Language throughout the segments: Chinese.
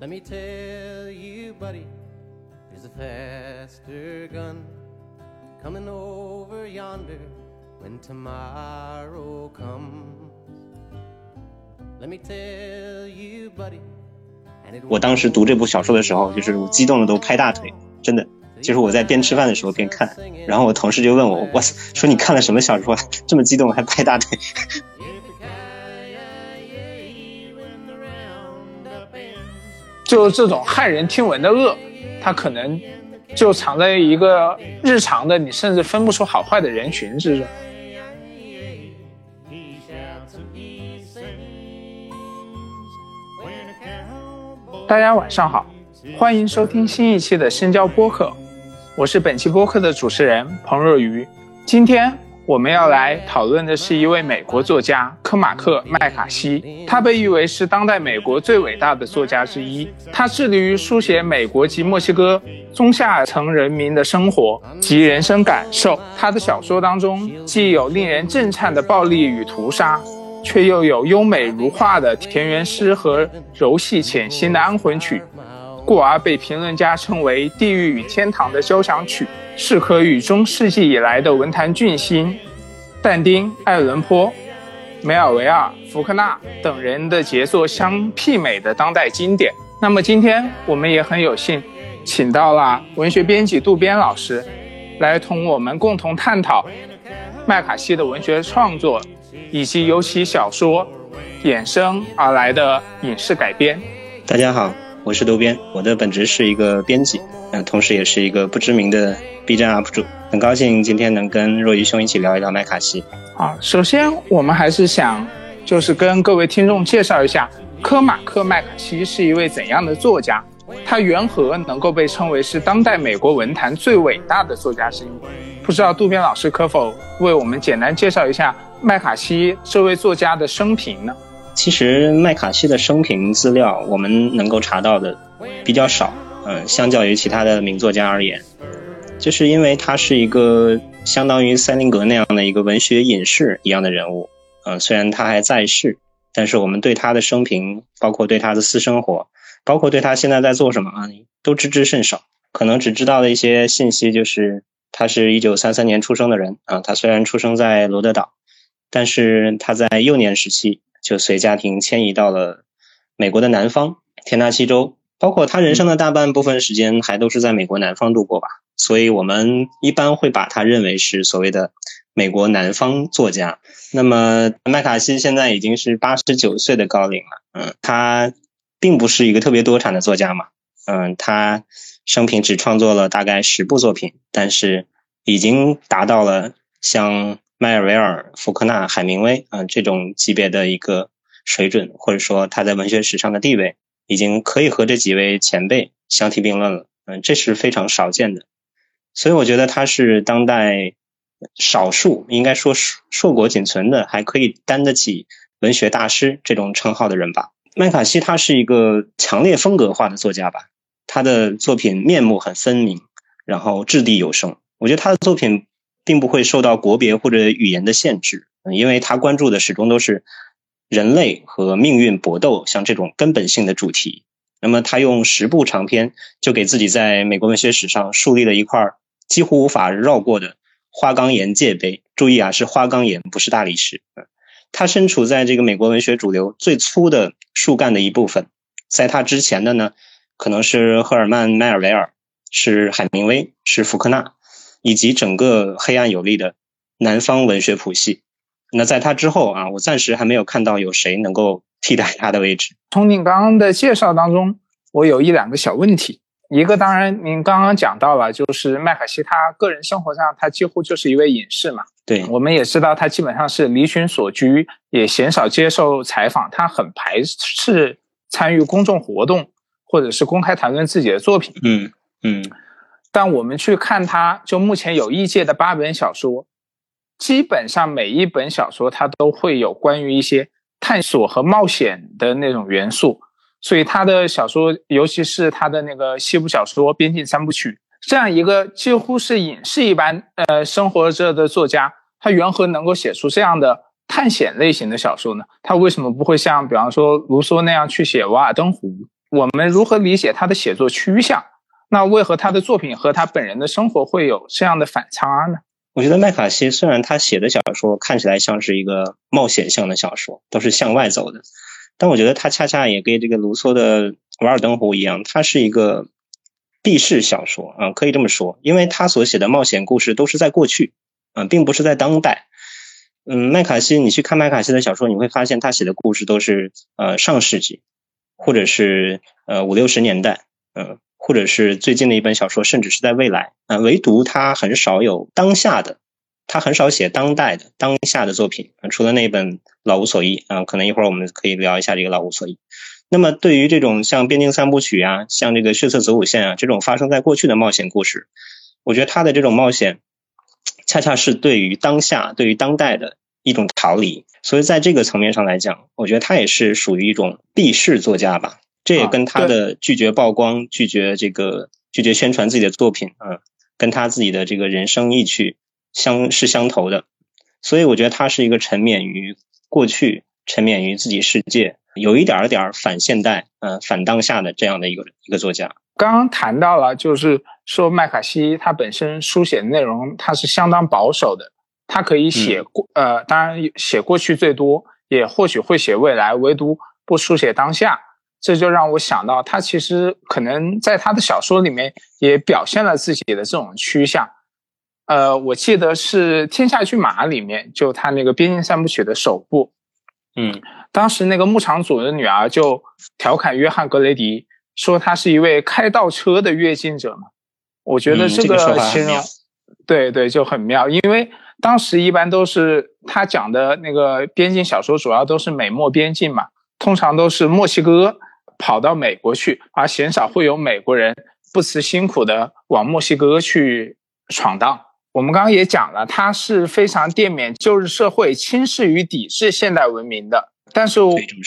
Let me tell you, buddy, there's a faster gun coming over yonder when tomorrow comes. Let me tell you, buddy. 我当时读这部小说的时候，就是我激动的都拍大腿，真的，就是我在边吃饭的时候边看，然后我同事就问我，我说你看了什么小说，这么激动还拍大腿？就这种骇人听闻的恶，它可能就藏在一个日常的你甚至分不出好坏的人群之中。大家晚上好，欢迎收听新一期的深交播客，我是本期播客的主持人彭若愚，今天。我们要来讨论的是一位美国作家科马克麦卡锡，他被誉为是当代美国最伟大的作家之一。他致力于书写美国及墨西哥中下层人民的生活及人生感受。他的小说当中既有令人震颤的暴力与屠杀，却又有优美如画的田园诗和柔细浅心的安魂曲，故而被评论家称为“地狱与天堂的交响曲”。适合与中世纪以来的文坛巨星但丁、爱伦坡、梅尔维尔、福克纳等人的杰作相媲美的当代经典。那么今天我们也很有幸，请到了文学编辑渡边老师，来同我们共同探讨麦卡锡的文学创作，以及由其小说衍生而来的影视改编。大家好，我是渡边，我的本职是一个编辑。嗯，同时也是一个不知名的 B 站 UP 主，很高兴今天能跟若愚兄一起聊一聊麦卡锡。啊，首先我们还是想，就是跟各位听众介绍一下科马克麦卡锡是一位怎样的作家，他缘何能够被称为是当代美国文坛最伟大的作家之一？不知道渡边老师可否为我们简单介绍一下麦卡锡这位作家的生平呢？其实麦卡锡的生平资料我们能够查到的比较少。嗯，相较于其他的名作家而言，就是因为他是一个相当于塞林格那样的一个文学隐士一样的人物。嗯，虽然他还在世，但是我们对他的生平，包括对他的私生活，包括对他现在在做什么啊，都知之甚少。可能只知道的一些信息就是，他是一九三三年出生的人啊。他虽然出生在罗德岛，但是他在幼年时期就随家庭迁移到了美国的南方田纳西州。包括他人生的大半部分时间还都是在美国南方度过吧，所以我们一般会把他认为是所谓的美国南方作家。那么麦卡锡现在已经是八十九岁的高龄了，嗯，他并不是一个特别多产的作家嘛，嗯，他生平只创作了大概十部作品，但是已经达到了像迈尔维尔、福克纳、海明威啊这种级别的一个水准，或者说他在文学史上的地位。已经可以和这几位前辈相提并论了，嗯，这是非常少见的，所以我觉得他是当代少数应该说硕果仅存的还可以担得起文学大师这种称号的人吧。麦卡锡他是一个强烈风格化的作家吧，他的作品面目很分明，然后掷地有声。我觉得他的作品并不会受到国别或者语言的限制，因为他关注的始终都是。人类和命运搏斗，像这种根本性的主题，那么他用十部长篇就给自己在美国文学史上树立了一块几乎无法绕过的花岗岩界碑。注意啊，是花岗岩，不是大理石。他身处在这个美国文学主流最粗的树干的一部分，在他之前的呢，可能是赫尔曼·迈尔维尔，是海明威，是福克纳，以及整个黑暗有力的南方文学谱系。那在他之后啊，我暂时还没有看到有谁能够替代他的位置。从您刚刚的介绍当中，我有一两个小问题。一个当然，您刚刚讲到了，就是麦卡锡他个人生活上，他几乎就是一位隐士嘛。对，我们也知道他基本上是离群索居，也鲜少接受采访，他很排斥参与公众活动，或者是公开谈论自己的作品。嗯嗯。但我们去看他，就目前有译介的八本小说。基本上每一本小说，它都会有关于一些探索和冒险的那种元素，所以他的小说，尤其是他的那个西部小说《边境三部曲》，这样一个几乎是隐士一般呃生活着的作家，他缘何能够写出这样的探险类型的小说呢？他为什么不会像比方说卢梭那样去写《瓦尔登湖》？我们如何理解他的写作趋向？那为何他的作品和他本人的生活会有这样的反差呢？我觉得麦卡锡虽然他写的小说看起来像是一个冒险向的小说，都是向外走的，但我觉得他恰恰也跟这个卢梭的《瓦尔登湖》一样，它是一个避世小说啊，可以这么说，因为他所写的冒险故事都是在过去，嗯，并不是在当代。嗯，麦卡锡，你去看麦卡锡的小说，你会发现他写的故事都是呃上世纪，或者是呃五六十年代，嗯。或者是最近的一本小说，甚至是在未来啊，唯独他很少有当下的，他很少写当代的当下的作品啊，除了那本《老无所依》啊，可能一会儿我们可以聊一下这个《老无所依》。那么对于这种像《边境三部曲》啊，像这个《血色子午线》啊这种发生在过去的冒险故事，我觉得他的这种冒险，恰恰是对于当下、对于当代的一种逃离。所以在这个层面上来讲，我觉得他也是属于一种避世作家吧。这也跟他的拒绝曝光、拒绝这个、拒绝宣传自己的作品嗯，跟他自己的这个人生意趣相是相投的。所以我觉得他是一个沉湎于过去、沉湎于自己世界，有一点点反现代、嗯反当下的这样的一个一个作家。刚刚谈到了，就是说麦卡锡他本身书写的内容他是相当保守的，他可以写过呃，当然写过去最多，也或许会写未来，唯独不书写当下。这就让我想到，他其实可能在他的小说里面也表现了自己的这种趋向。呃，我记得是《天下骏马》里面，就他那个《边境三部曲》的首部。嗯，当时那个牧场主的女儿就调侃约翰·格雷迪，说他是一位开倒车的跃进者嘛。我觉得这个形容，对对，就很妙。因为当时一般都是他讲的那个边境小说，主要都是美墨边境嘛，通常都是墨西哥。跑到美国去，而鲜少会有美国人不辞辛苦的往墨西哥去闯荡。我们刚刚也讲了，他是非常电免旧日社会、轻视与抵制现代文明的。但是，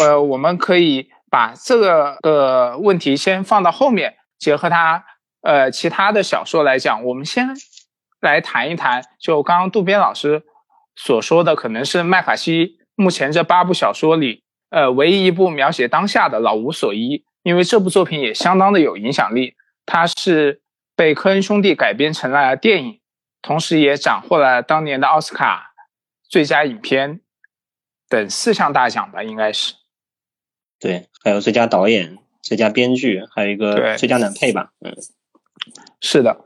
呃，我们可以把这个呃问题先放到后面，结合他呃其他的小说来讲。我们先来谈一谈，就刚刚渡边老师所说的，可能是麦卡锡目前这八部小说里。呃，唯一一部描写当下的《老无所依》，因为这部作品也相当的有影响力，它是被科恩兄弟改编成了电影，同时也斩获了当年的奥斯卡最佳影片等四项大奖吧，应该是。对，还有最佳导演、最佳编剧，还有一个最佳男配吧。嗯，是的。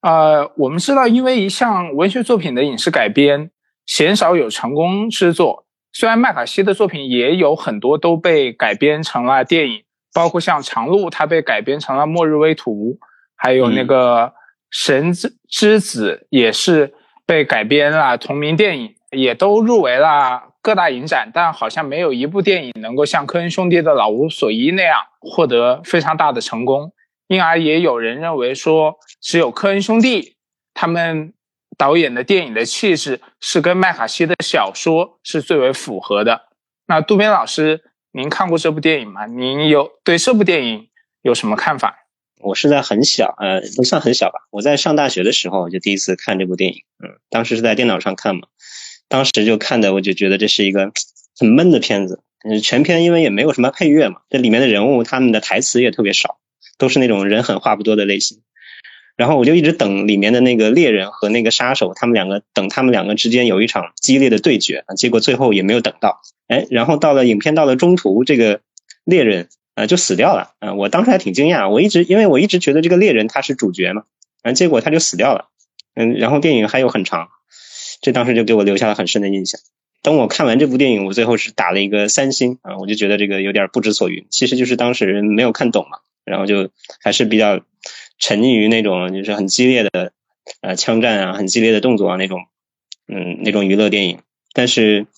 呃，我们知道，因为一项文学作品的影视改编，鲜少有成功之作。虽然麦卡锡的作品也有很多都被改编成了电影，包括像《长路》，它被改编成了《末日危图》，还有那个《神之之子》也是被改编了同名电影，也都入围了各大影展，但好像没有一部电影能够像科恩兄弟的《老无所依》那样获得非常大的成功，因而也有人认为说，只有科恩兄弟他们。导演的电影的气质是跟麦卡锡的小说是最为符合的。那渡边老师，您看过这部电影吗？您有对这部电影有什么看法？我是在很小，呃，不算很小吧。我在上大学的时候就第一次看这部电影，嗯，当时是在电脑上看嘛。当时就看的，我就觉得这是一个很闷的片子。嗯，全片因为也没有什么配乐嘛，这里面的人物他们的台词也特别少，都是那种人狠话不多的类型。然后我就一直等里面的那个猎人和那个杀手，他们两个等他们两个之间有一场激烈的对决啊，结果最后也没有等到。哎，然后到了影片到了中途，这个猎人啊就死掉了啊，我当时还挺惊讶，我一直因为我一直觉得这个猎人他是主角嘛，啊，结果他就死掉了。嗯，然后电影还有很长，这当时就给我留下了很深的印象。等我看完这部电影，我最后是打了一个三星啊，我就觉得这个有点不知所云，其实就是当时没有看懂嘛，然后就还是比较。沉溺于那种就是很激烈的呃枪战啊，很激烈的动作啊那种，嗯那种娱乐电影。但是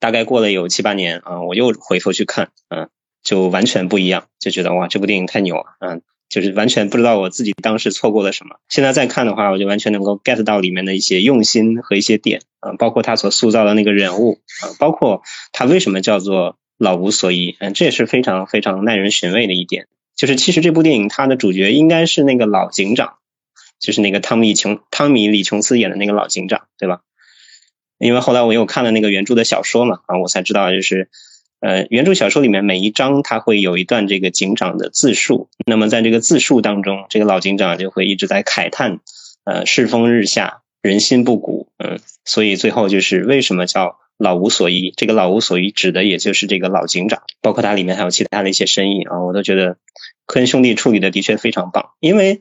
大概过了有七八年啊，我又回头去看，嗯，就完全不一样，就觉得哇这部电影太牛了，嗯，就是完全不知道我自己当时错过了什么。现在再看的话，我就完全能够 get 到里面的一些用心和一些点啊，包括他所塑造的那个人物啊，包括他为什么叫做老无所依，嗯，这也是非常非常耐人寻味的一点。就是其实这部电影它的主角应该是那个老警长，就是那个汤米琼汤米李琼斯演的那个老警长，对吧？因为后来我又看了那个原著的小说嘛，啊，我才知道就是，呃，原著小说里面每一章它会有一段这个警长的自述，那么在这个自述当中，这个老警长就会一直在慨叹，呃，世风日下，人心不古，嗯，所以最后就是为什么叫老无所依？这个老无所依指的也就是这个老警长，包括它里面还有其他的一些深意啊，我都觉得科恩兄弟处理的的确非常棒，因为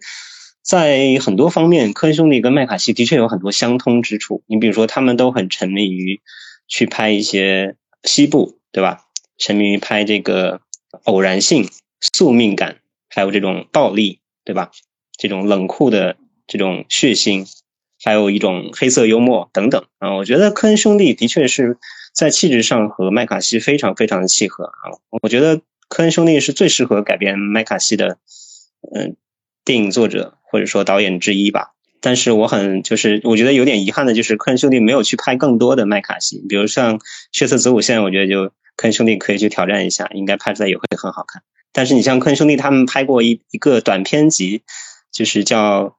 在很多方面，科恩兄弟跟麦卡锡的确有很多相通之处。你比如说，他们都很沉迷于去拍一些西部，对吧？沉迷于拍这个偶然性、宿命感，还有这种暴力，对吧？这种冷酷的这种血腥，还有一种黑色幽默等等啊。我觉得科恩兄弟的确是在气质上和麦卡锡非常非常的契合啊。我觉得科恩兄弟是最适合改编麦卡锡的，嗯，电影作者或者说导演之一吧。但是我很就是我觉得有点遗憾的就是科恩兄弟没有去拍更多的麦卡锡，比如像《血色子午线》，我觉得就。科恩兄弟可以去挑战一下，应该拍出来也会很好看。但是你像科恩兄弟他们拍过一一个短片集，就是叫《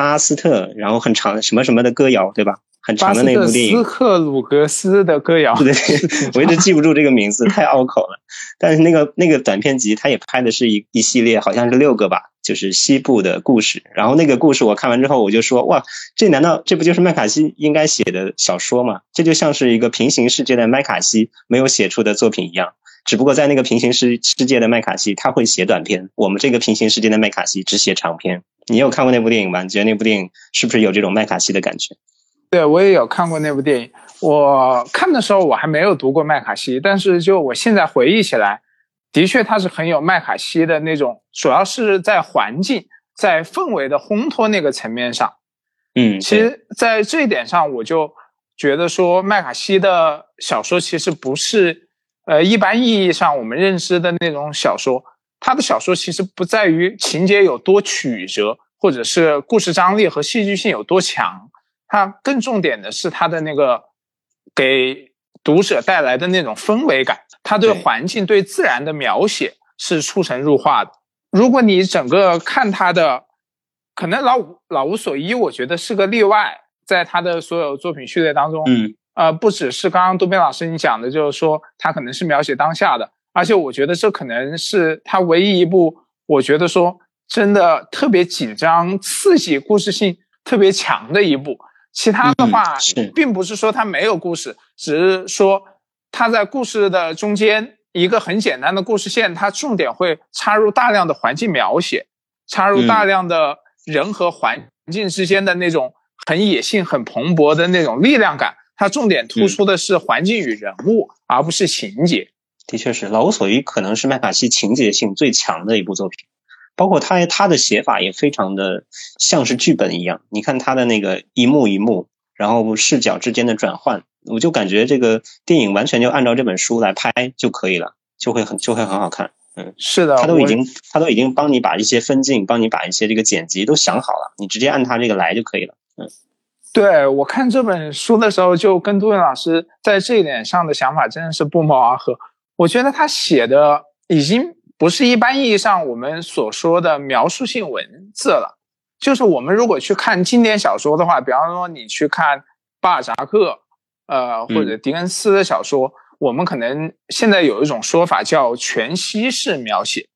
巴斯特》，然后很长什么什么的歌谣，对吧？很长的那部电影。斯克鲁格斯的歌谣。对，我一直记不住这个名字，太拗口了。但是那个那个短片集，他也拍的是一一系列，好像是六个吧，就是西部的故事。然后那个故事我看完之后，我就说，哇，这难道这不就是麦卡锡应该写的小说吗？这就像是一个平行世界的麦卡锡没有写出的作品一样。只不过在那个平行世世界的麦卡锡，他会写短篇；我们这个平行世界的麦卡锡只写长篇。你有看过那部电影吗？你觉得那部电影是不是有这种麦卡锡的感觉？对，我也有看过那部电影。我看的时候我还没有读过麦卡锡，但是就我现在回忆起来，的确他是很有麦卡锡的那种，主要是在环境、在氛围的烘托那个层面上。嗯，其实，在这一点上，我就觉得说麦卡锡的小说其实不是呃一般意义上我们认知的那种小说。它的小说其实不在于情节有多曲折，或者是故事张力和戏剧性有多强。它更重点的是它的那个给读者带来的那种氛围感，它对环境、对自然的描写是出神入化的。如果你整个看他的，可能老老无所依，我觉得是个例外，在他的所有作品序列当中，嗯，呃，不只是刚刚杜斌老师你讲的，就是说他可能是描写当下的，而且我觉得这可能是他唯一一部，我觉得说真的特别紧张、刺激、故事性特别强的一部。其他的话，并不是说它没有故事，只是说它在故事的中间一个很简单的故事线，它重点会插入大量的环境描写，插入大量的人和环境之间的那种很野性、很蓬勃的那种力量感。它重点突出的是环境与人物，而不是情节。的确是，《老无所依》可能是麦卡锡情节性最强的一部作品。包括他他的写法也非常的像是剧本一样，你看他的那个一幕一幕，然后视角之间的转换，我就感觉这个电影完全就按照这本书来拍就可以了，就会很就会很好看。嗯，是的，他都已经他都已经帮你把一些分镜，帮你把一些这个剪辑都想好了，你直接按他这个来就可以了。嗯，对我看这本书的时候，就跟杜云老师在这一点上的想法真的是不谋而合。我觉得他写的已经。不是一般意义上我们所说的描述性文字了，就是我们如果去看经典小说的话，比方说你去看巴尔扎克，呃，或者狄更斯的小说，我们可能现在有一种说法叫全息式描写，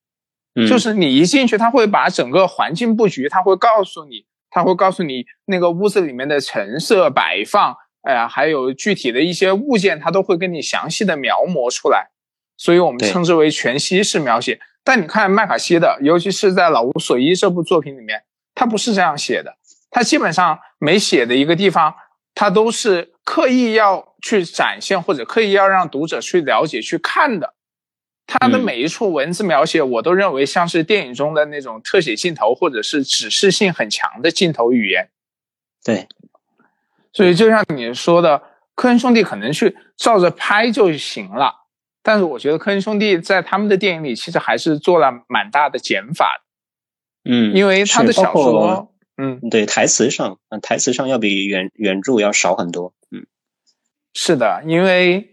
就是你一进去，他会把整个环境布局，他会告诉你，他会告诉你那个屋子里面的陈设摆放，哎呀，还有具体的一些物件，他都会跟你详细的描摹出来。所以我们称之为全息式描写。但你看麦卡锡的，尤其是在《老无所依》这部作品里面，他不是这样写的。他基本上每写的一个地方，他都是刻意要去展现，或者刻意要让读者去了解、去看的。他的每一处文字描写，我都认为像是电影中的那种特写镜头，或者是指示性很强的镜头语言。对。所以就像你说的，科恩兄弟可能去照着拍就行了。但是我觉得科恩兄弟在他们的电影里其实还是做了蛮大的减法的，嗯，因为他的小说，嗯，对台词上，台词上要比原原著要少很多，嗯，是的，因为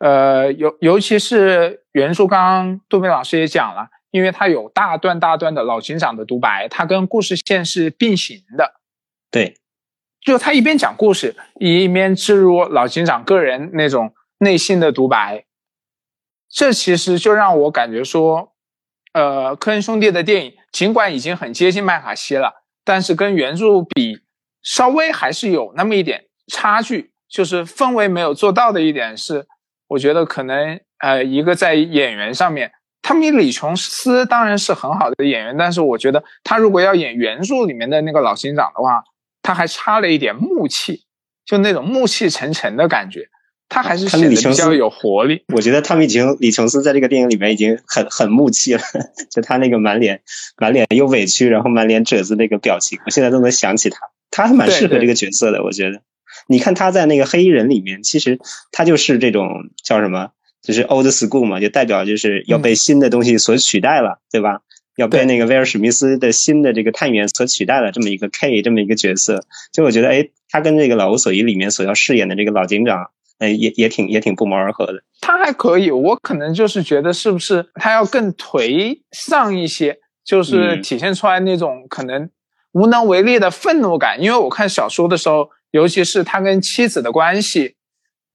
呃，尤尤其是原著，刚刚杜斌老师也讲了，因为它有大段大段的老警长的独白，它跟故事线是并行的，对，就他一边讲故事，一边植入老警长个人那种内心的独白。这其实就让我感觉说，呃，科恩兄弟的电影尽管已经很接近麦卡锡了，但是跟原著比，稍微还是有那么一点差距。就是氛围没有做到的一点是，我觉得可能呃，一个在演员上面，汤米·李·琼斯当然是很好的演员，但是我觉得他如果要演原著里面的那个老警长的话，他还差了一点木气，就那种暮气沉沉的感觉。他还是显得比较有活力。我觉得汤米·琼李琼斯在这个电影里面已经很很木气了，就他那个满脸满脸又委屈，然后满脸褶子那个表情，我现在都能想起他。他还蛮适合这个角色的，我觉得。你看他在那个黑衣人里面，其实他就是这种叫什么，就是 old school 嘛，就代表就是要被新的东西所取代了，对吧？要被那个威尔史密斯的新的这个探员所取代了，这么一个 K 这么一个角色。就我觉得，哎，他跟这个老无所依里面所要饰演的这个老警长。哎，也也挺也挺不谋而合的。他还可以，我可能就是觉得是不是他要更颓丧一些，就是体现出来那种可能无能为力的愤怒感。因为我看小说的时候，尤其是他跟妻子的关系，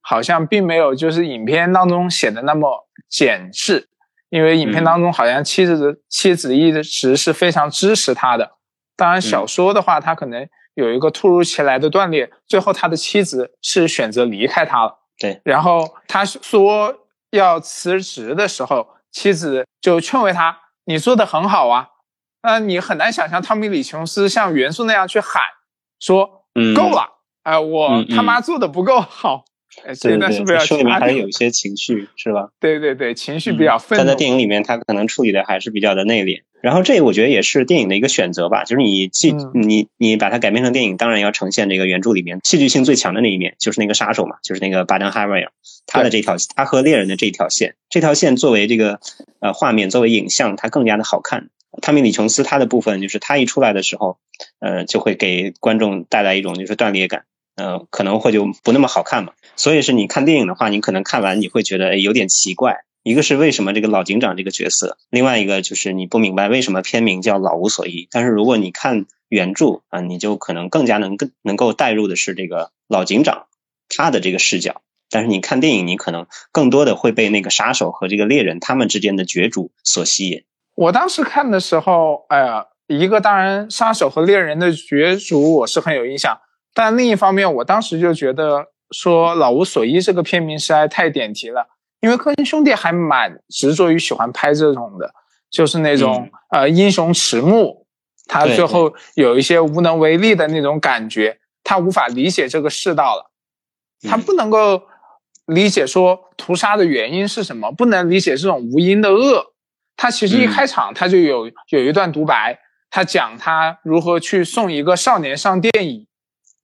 好像并没有就是影片当中写的那么简质。因为影片当中好像妻子的妻子一直是非常支持他的。当然，小说的话，他可能。有一个突如其来的断裂，最后他的妻子是选择离开他了。对，然后他说要辞职的时候，妻子就劝慰他：“你做的很好啊。”那你很难想象汤米·李·琼斯像元素那样去喊说：“够了，哎，我他妈做的不够好。”对对对，说里面还是有一些情绪，是吧？对对对，情绪比较愤怒。但在电影里面，他可能处理的还是比较的内敛。然后这个我觉得也是电影的一个选择吧，就是你既你你把它改编成电影，当然要呈现这个原著里面戏剧性最强的那一面，就是那个杀手嘛，就是那个巴登哈维尔，他的这条他和猎人的这条线，这条线作为这个呃画面作为影像，它更加的好看。汤米·李·琼斯他的部分就是他一出来的时候，呃，就会给观众带来一种就是断裂感，呃，可能会就不那么好看嘛。所以是你看电影的话，你可能看完你会觉得有点奇怪。一个是为什么这个老警长这个角色，另外一个就是你不明白为什么片名叫老无所依。但是如果你看原著啊，你就可能更加能更能够带入的是这个老警长他的这个视角。但是你看电影，你可能更多的会被那个杀手和这个猎人他们之间的角逐所吸引。我当时看的时候，哎呀，一个当然杀手和猎人的角逐我是很有印象，但另一方面，我当时就觉得说老无所依这个片名实在太点题了。因为科恩兄弟还蛮执着于喜欢拍这种的，就是那种呃英雄迟暮，他最后有一些无能为力的那种感觉，他无法理解这个世道了，他不能够理解说屠杀的原因是什么，不能理解这种无因的恶。他其实一开场他就有有一段独白，他讲他如何去送一个少年上电椅，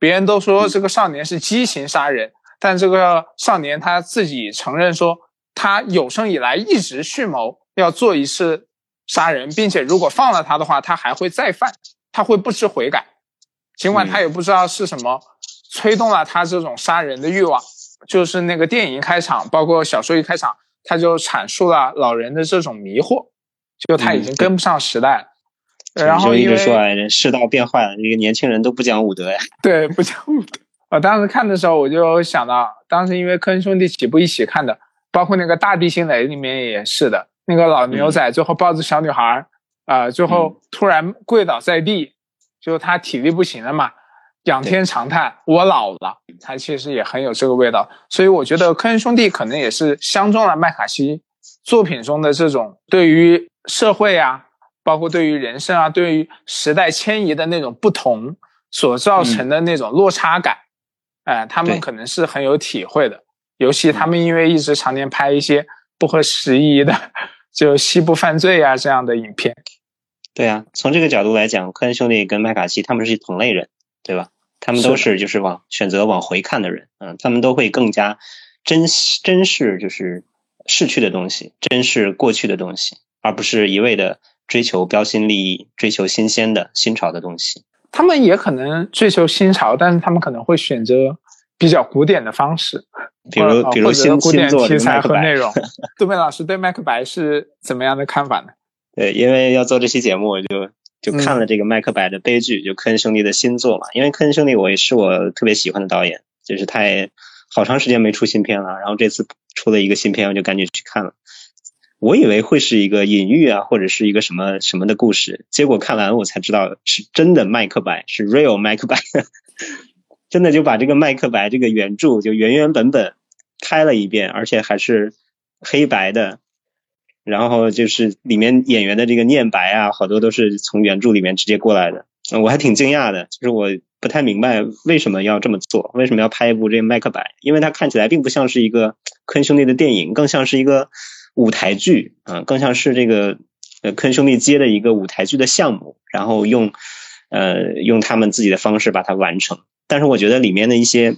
别人都说这个少年是激情杀人，但这个少年他自己承认说。他有生以来一直蓄谋要做一次杀人，并且如果放了他的话，他还会再犯，他会不知悔改。尽管他也不知道是什么催动了他这种杀人的欲望，就是那个电影一开场，包括小说一开场，他就阐述了老人的这种迷惑，就他已经跟不上时代了。然后一直说世道变坏了，这个年轻人都不讲武德呀。对，不讲武德。我当时看的时候，我就想到，当时因为科恩兄弟几部一起看的。包括那个大地心雷里面也是的，那个老牛仔最后抱着小女孩啊，最后突然跪倒在地，就他体力不行了嘛，仰天长叹：“我老了。”他其实也很有这个味道，所以我觉得科恩兄弟可能也是相中了麦卡锡作品中的这种对于社会啊，包括对于人生啊，对于时代迁移的那种不同所造成的那种落差感，哎，他们可能是很有体会的。尤其他们因为一直常年拍一些不合时宜的，就西部犯罪啊这样的影片。对啊，从这个角度来讲，科恩兄弟跟麦卡锡他们是同类人，对吧？他们都是就是往选择往回看的人，嗯，他们都会更加珍珍视就是逝去的东西，珍视过去的东西，而不是一味的追求标新立异、追求新鲜的新潮的东西。他们也可能追求新潮，但是他们可能会选择。比较古典的方式，比如比如新古典题材和内容。杜梅老师对麦克白是怎么样的看法呢？对，因为要做这期节目，我就就看了这个麦克白的悲剧，就科恩兄弟的新作嘛。因为科恩兄弟我也是我特别喜欢的导演，就是他也好长时间没出新片了，然后这次出了一个新片，我就赶紧去看了。我以为会是一个隐喻啊，或者是一个什么什么的故事，结果看完我才知道是真的麦克白，是 real 麦克白，真的就把这个麦克白这个原著就原原本本拍了一遍，而且还是黑白的。然后就是里面演员的这个念白啊，好多都是从原著里面直接过来的，我还挺惊讶的。就是我不太明白为什么要这么做，为什么要拍一部这个麦克白？因为它看起来并不像是一个科恩兄弟的电影，更像是一个舞台剧啊，更像是这个呃科恩兄弟接的一个舞台剧的项目，然后用呃用他们自己的方式把它完成。但是我觉得里面的一些，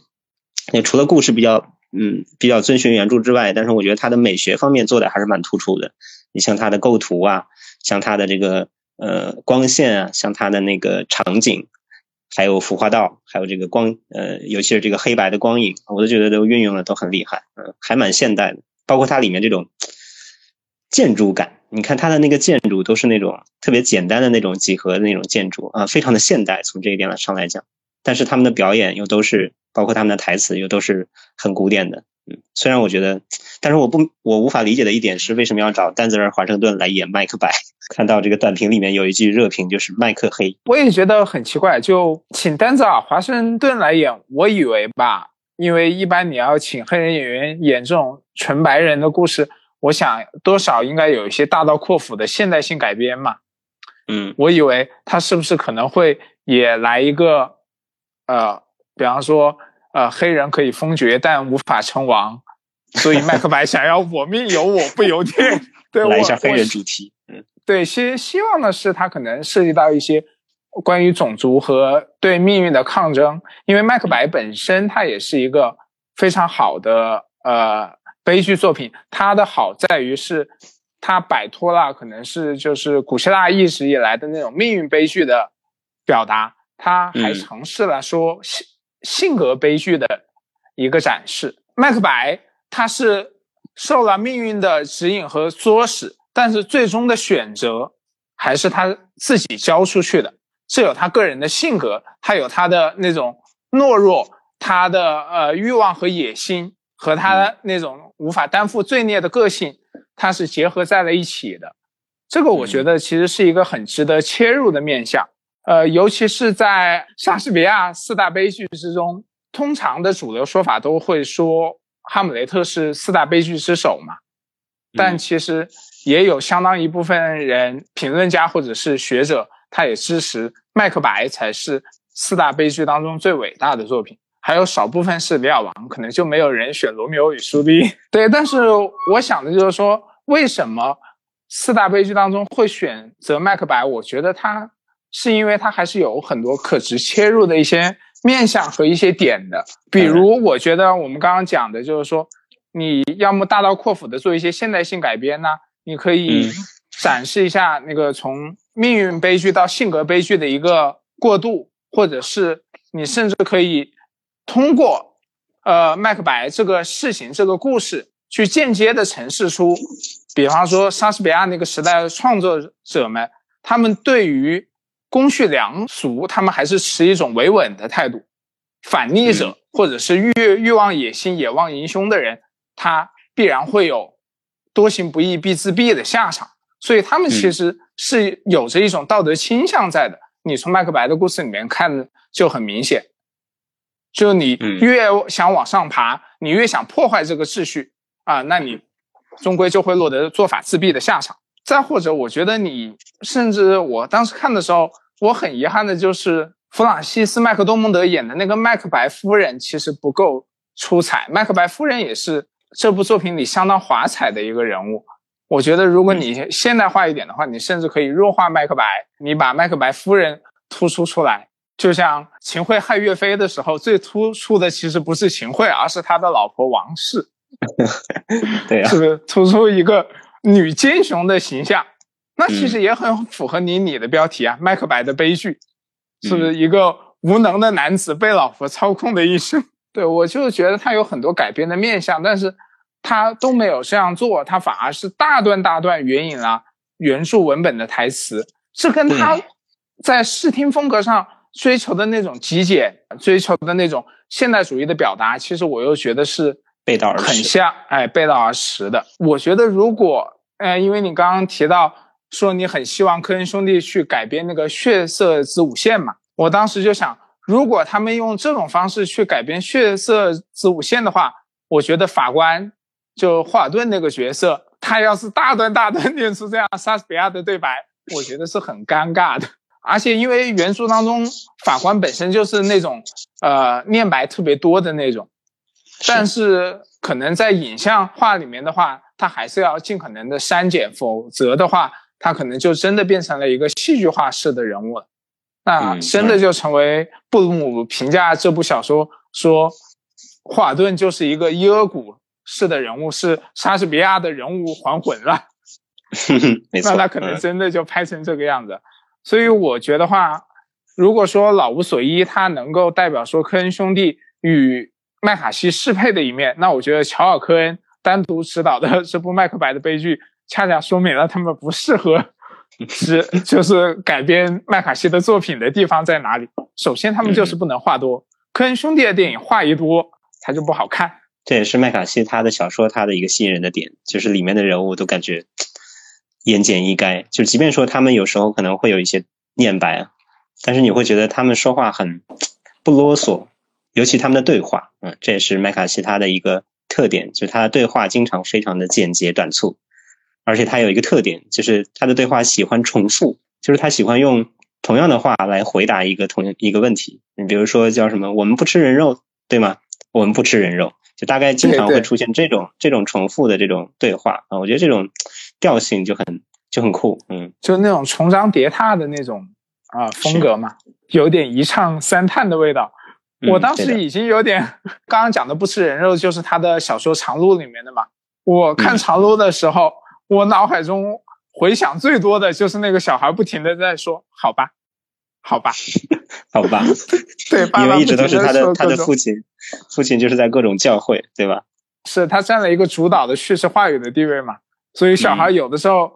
除了故事比较。嗯，比较遵循原著之外，但是我觉得它的美学方面做的还是蛮突出的。你像它的构图啊，像它的这个呃光线啊，像它的那个场景，还有服化道，还有这个光呃，尤其是这个黑白的光影，我都觉得都运用的都很厉害，嗯，还蛮现代的。包括它里面这种建筑感，你看它的那个建筑都是那种特别简单的那种几何的那种建筑啊，非常的现代。从这一点上来讲，但是他们的表演又都是。包括他们的台词又都是很古典的，嗯，虽然我觉得，但是我不我无法理解的一点是，为什么要找丹泽尔·华盛顿来演麦克白？看到这个短评里面有一句热评，就是麦克黑，我也觉得很奇怪，就请丹泽尔·华盛顿来演，我以为吧，因为一般你要请黑人演员演这种纯白人的故事，我想多少应该有一些大刀阔斧的现代性改编嘛，嗯，我以为他是不是可能会也来一个，呃。比方说，呃，黑人可以封爵，但无法称王，所以麦克白想要我命由我不由天。对，来一下黑人主题。嗯，对，希希望的是他可能涉及到一些关于种族和对命运的抗争，因为麦克白本身它也是一个非常好的呃悲剧作品。它的好在于是它摆脱了可能是就是古希腊一直以来的那种命运悲剧的表达，他还尝试了说。性性格悲剧的一个展示。麦克白他是受了命运的指引和唆使，但是最终的选择还是他自己交出去的。这有他个人的性格，他有他的那种懦弱，他的呃欲望和野心，和他那种无法担负罪孽的个性，他是结合在了一起的。这个我觉得其实是一个很值得切入的面向。呃，尤其是在莎士比亚四大悲剧之中，通常的主流说法都会说《哈姆雷特》是四大悲剧之首嘛。但其实也有相当一部分人，评论家或者是学者，他也支持《麦克白》才是四大悲剧当中最伟大的作品。还有少部分是《李尔王》，可能就没有人选《罗密欧与朱丽》。对，但是我想的就是说，为什么四大悲剧当中会选择《麦克白》？我觉得他。是因为它还是有很多可直切入的一些面向和一些点的，比如我觉得我们刚刚讲的就是说，你要么大刀阔斧的做一些现代性改编呢，你可以展示一下那个从命运悲剧到性格悲剧的一个过渡，或者是你甚至可以通过呃麦克白这个事情这个故事去间接的陈述出，比方说莎士比亚那个时代的创作者们，他们对于公序良俗，他们还是持一种维稳的态度。反逆者或者是欲欲望野心、野望迎凶的人，他必然会有多行不义必自毙的下场。所以他们其实是有着一种道德倾向在的。你从麦克白的故事里面看就很明显，就你越想往上爬，你越想破坏这个秩序啊，那你终归就会落得做法自毙的下场。再或者，我觉得你甚至我当时看的时候。我很遗憾的就是，弗朗西斯麦克多蒙德演的那个麦克白夫人其实不够出彩。麦克白夫人也是这部作品里相当华彩的一个人物。我觉得，如果你现代化一点的话，你甚至可以弱化麦克白，你把麦克白夫人突出出来。就像秦桧害岳飞的时候，最突出的其实不是秦桧，而是他的老婆王氏。对呀，是不是突出一个女奸雄的形象？那其实也很符合你你的标题啊，麦克白的悲剧，是不是一个无能的男子被老婆操控的一生？对我就是觉得他有很多改编的面相，但是他都没有这样做，他反而是大段大段援引了原著文本的台词，这跟他在视听风格上追求的那种极简，追求的那种现代主义的表达，其实我又觉得是背道而驰，很像，哎，背道而驰的。我觉得如果，呃，因为你刚刚提到说你很希望科恩兄弟去改编那个血色子午线嘛，我当时就想，如果他们用这种方式去改编血色子午线的话，我觉得法官就霍尔顿那个角色，他要是大段大段 念出这样莎士比亚的对白，我觉得是很尴尬的。而且因为原著当中法官本身就是那种呃念白特别多的那种，但是可能在影像化里面的话，他还是要尽可能的删减，否则的话，他可能就真的变成了一个戏剧化式的人物了。那真的就成为布鲁姆评价这部小说说。霍尔顿就是一个伊尔古式的人物，是莎士比亚的人物还魂了。那他可能真的就拍成这个样子。所以我觉得话，如果说老无所依，他能够代表说科恩兄弟与麦卡锡适配的一面，那我觉得乔尔科恩单独执导的 这部《麦克白》的悲剧，恰恰说明了他们不适合是 就是改编麦卡锡的作品的地方在哪里。首先，他们就是不能话多。科恩兄弟的电影话一多。他就不好看，这也是麦卡锡他的小说他的一个吸引人的点，就是里面的人物都感觉言简意赅，就即便说他们有时候可能会有一些念白，但是你会觉得他们说话很不啰嗦，尤其他们的对话，嗯，这也是麦卡锡他的一个特点，就是他的对话经常非常的简洁短促，而且他有一个特点，就是他的对话喜欢重复，就是他喜欢用同样的话来回答一个同一个问题，你比如说叫什么，我们不吃人肉，对吗？我们不吃人肉，就大概经常会出现这种这种重复的这种对话啊，我觉得这种调性就很就很酷，嗯，就那种重章叠踏的那种啊风格嘛，有点一唱三叹的味道。我当时已经有点 刚刚讲的不吃人肉，就是他的小说《长路》里面的嘛。我看《长路》的时候，我脑海中回想最多的就是那个小孩不停的在说：“好吧。”好吧，好吧，对，因为一直都是他的他的父亲，父亲就是在各种教会，对吧？是他占了一个主导的叙事话语的地位嘛？所以小孩有的时候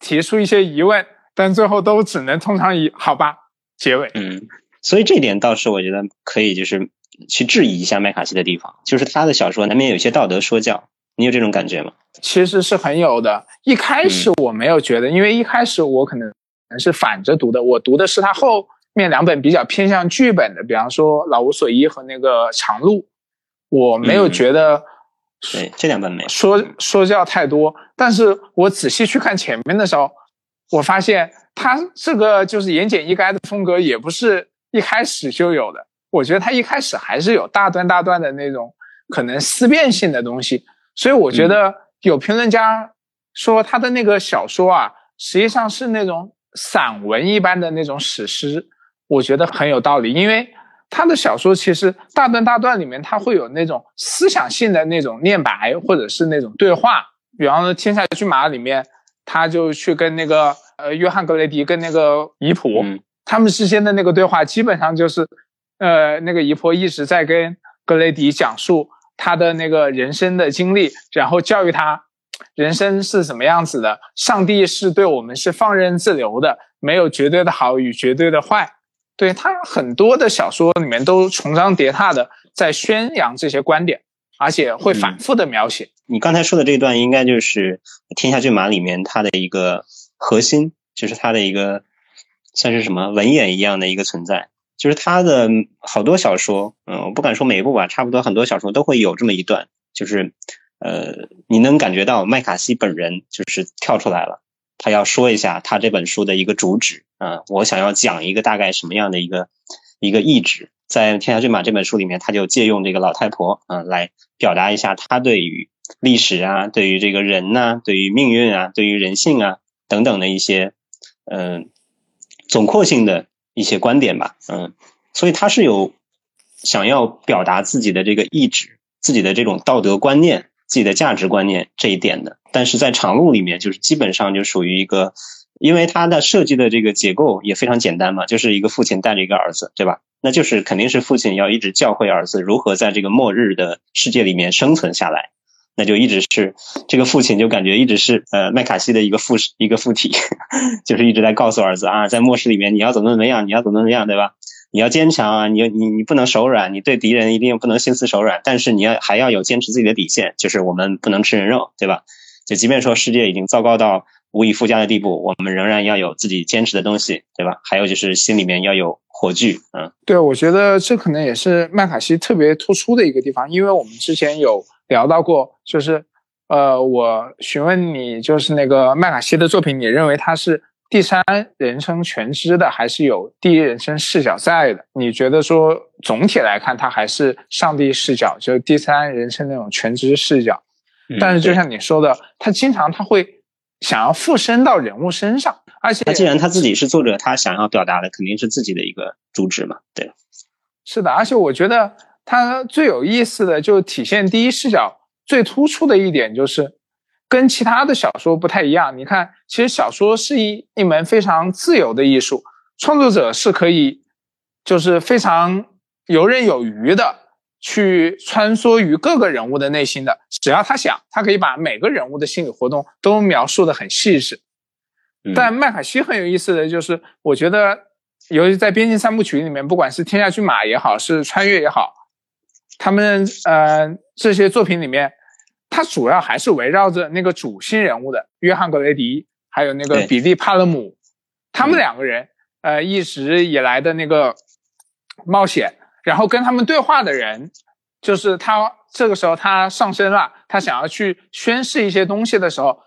提出一些疑问，但最后都只能通常以“好吧”结尾。嗯，所以这点倒是我觉得可以，就是去质疑一下麦卡锡的地方，就是他的小说难免有些道德说教，你有这种感觉吗？其实是很有的。一开始我没有觉得，因为一开始我可能。是反着读的，我读的是他后面两本比较偏向剧本的，比方说《老无所依》和那个《长路》，我没有觉得，对这两本没说说教太多，但是我仔细去看前面的时候，我发现他这个就是言简意赅的风格，也不是一开始就有的。我觉得他一开始还是有大段大段的那种可能思辨性的东西，所以我觉得有评论家说他的那个小说啊，实际上是那种。散文一般的那种史诗，我觉得很有道理，因为他的小说其实大段大段里面，他会有那种思想性的那种念白，或者是那种对话。比方说《天下骏马》里面，他就去跟那个呃约翰格雷迪跟那个姨婆，他们之间的那个对话，基本上就是呃那个姨婆一直在跟格雷迪讲述他的那个人生的经历，然后教育他。人生是什么样子的？上帝是对我们是放任自流的，没有绝对的好与绝对的坏。对他很多的小说里面都重章叠踏的在宣扬这些观点，而且会反复的描写。你刚才说的这段应该就是《天下骏马》里面它的一个核心，就是它的一个算是什么文眼一样的一个存在。就是他的好多小说，嗯，我不敢说每一部吧，差不多很多小说都会有这么一段，就是。呃，你能感觉到麦卡锡本人就是跳出来了，他要说一下他这本书的一个主旨啊，我想要讲一个大概什么样的一个一个意志，在《天下骏马》这本书里面，他就借用这个老太婆啊来表达一下他对于历史啊、对于这个人呐、对于命运啊、对于人性啊等等的一些嗯总括性的一些观点吧，嗯，所以他是有想要表达自己的这个意志、自己的这种道德观念。自己的价值观念这一点的，但是在长路里面，就是基本上就属于一个，因为它的设计的这个结构也非常简单嘛，就是一个父亲带着一个儿子，对吧？那就是肯定是父亲要一直教会儿子如何在这个末日的世界里面生存下来，那就一直是这个父亲就感觉一直是呃麦卡锡的一个附一个附体，就是一直在告诉儿子啊，在末世里面你要怎么怎么样，你要怎么怎么样，对吧？你要坚强啊，你你你不能手软，你对敌人一定不能心慈手软，但是你要还要有坚持自己的底线，就是我们不能吃人肉，对吧？就即便说世界已经糟糕到无以复加的地步，我们仍然要有自己坚持的东西，对吧？还有就是心里面要有火炬，嗯，对，我觉得这可能也是麦卡锡特别突出的一个地方，因为我们之前有聊到过，就是呃，我询问你，就是那个麦卡锡的作品，你认为他是第三人称全知的，还是有第一人称视角在的？你觉得说总体来看，他还是上帝视角，就是第三人称那种全知视角？但是就像你说的，他经常他会想要附身到人物身上，而且他既然他自己是作者，他想要表达的肯定是自己的一个主旨嘛，对。是的，而且我觉得他最有意思的就体现第一视角最突出的一点就是，跟其他的小说不太一样。你看，其实小说是一一门非常自由的艺术，创作者是可以就是非常游刃有余的。去穿梭于各个人物的内心的，只要他想，他可以把每个人物的心理活动都描述的很细致。但麦卡锡很有意思的就是，我觉得，尤其在边境三部曲里面，不管是天下骏马也好，是穿越也好，他们呃这些作品里面，他主要还是围绕着那个主心人物的约翰格雷迪，还有那个比利帕勒姆，他们两个人呃一直以来的那个冒险。然后跟他们对话的人，就是他这个时候他上身了，他想要去宣誓一些东西的时候，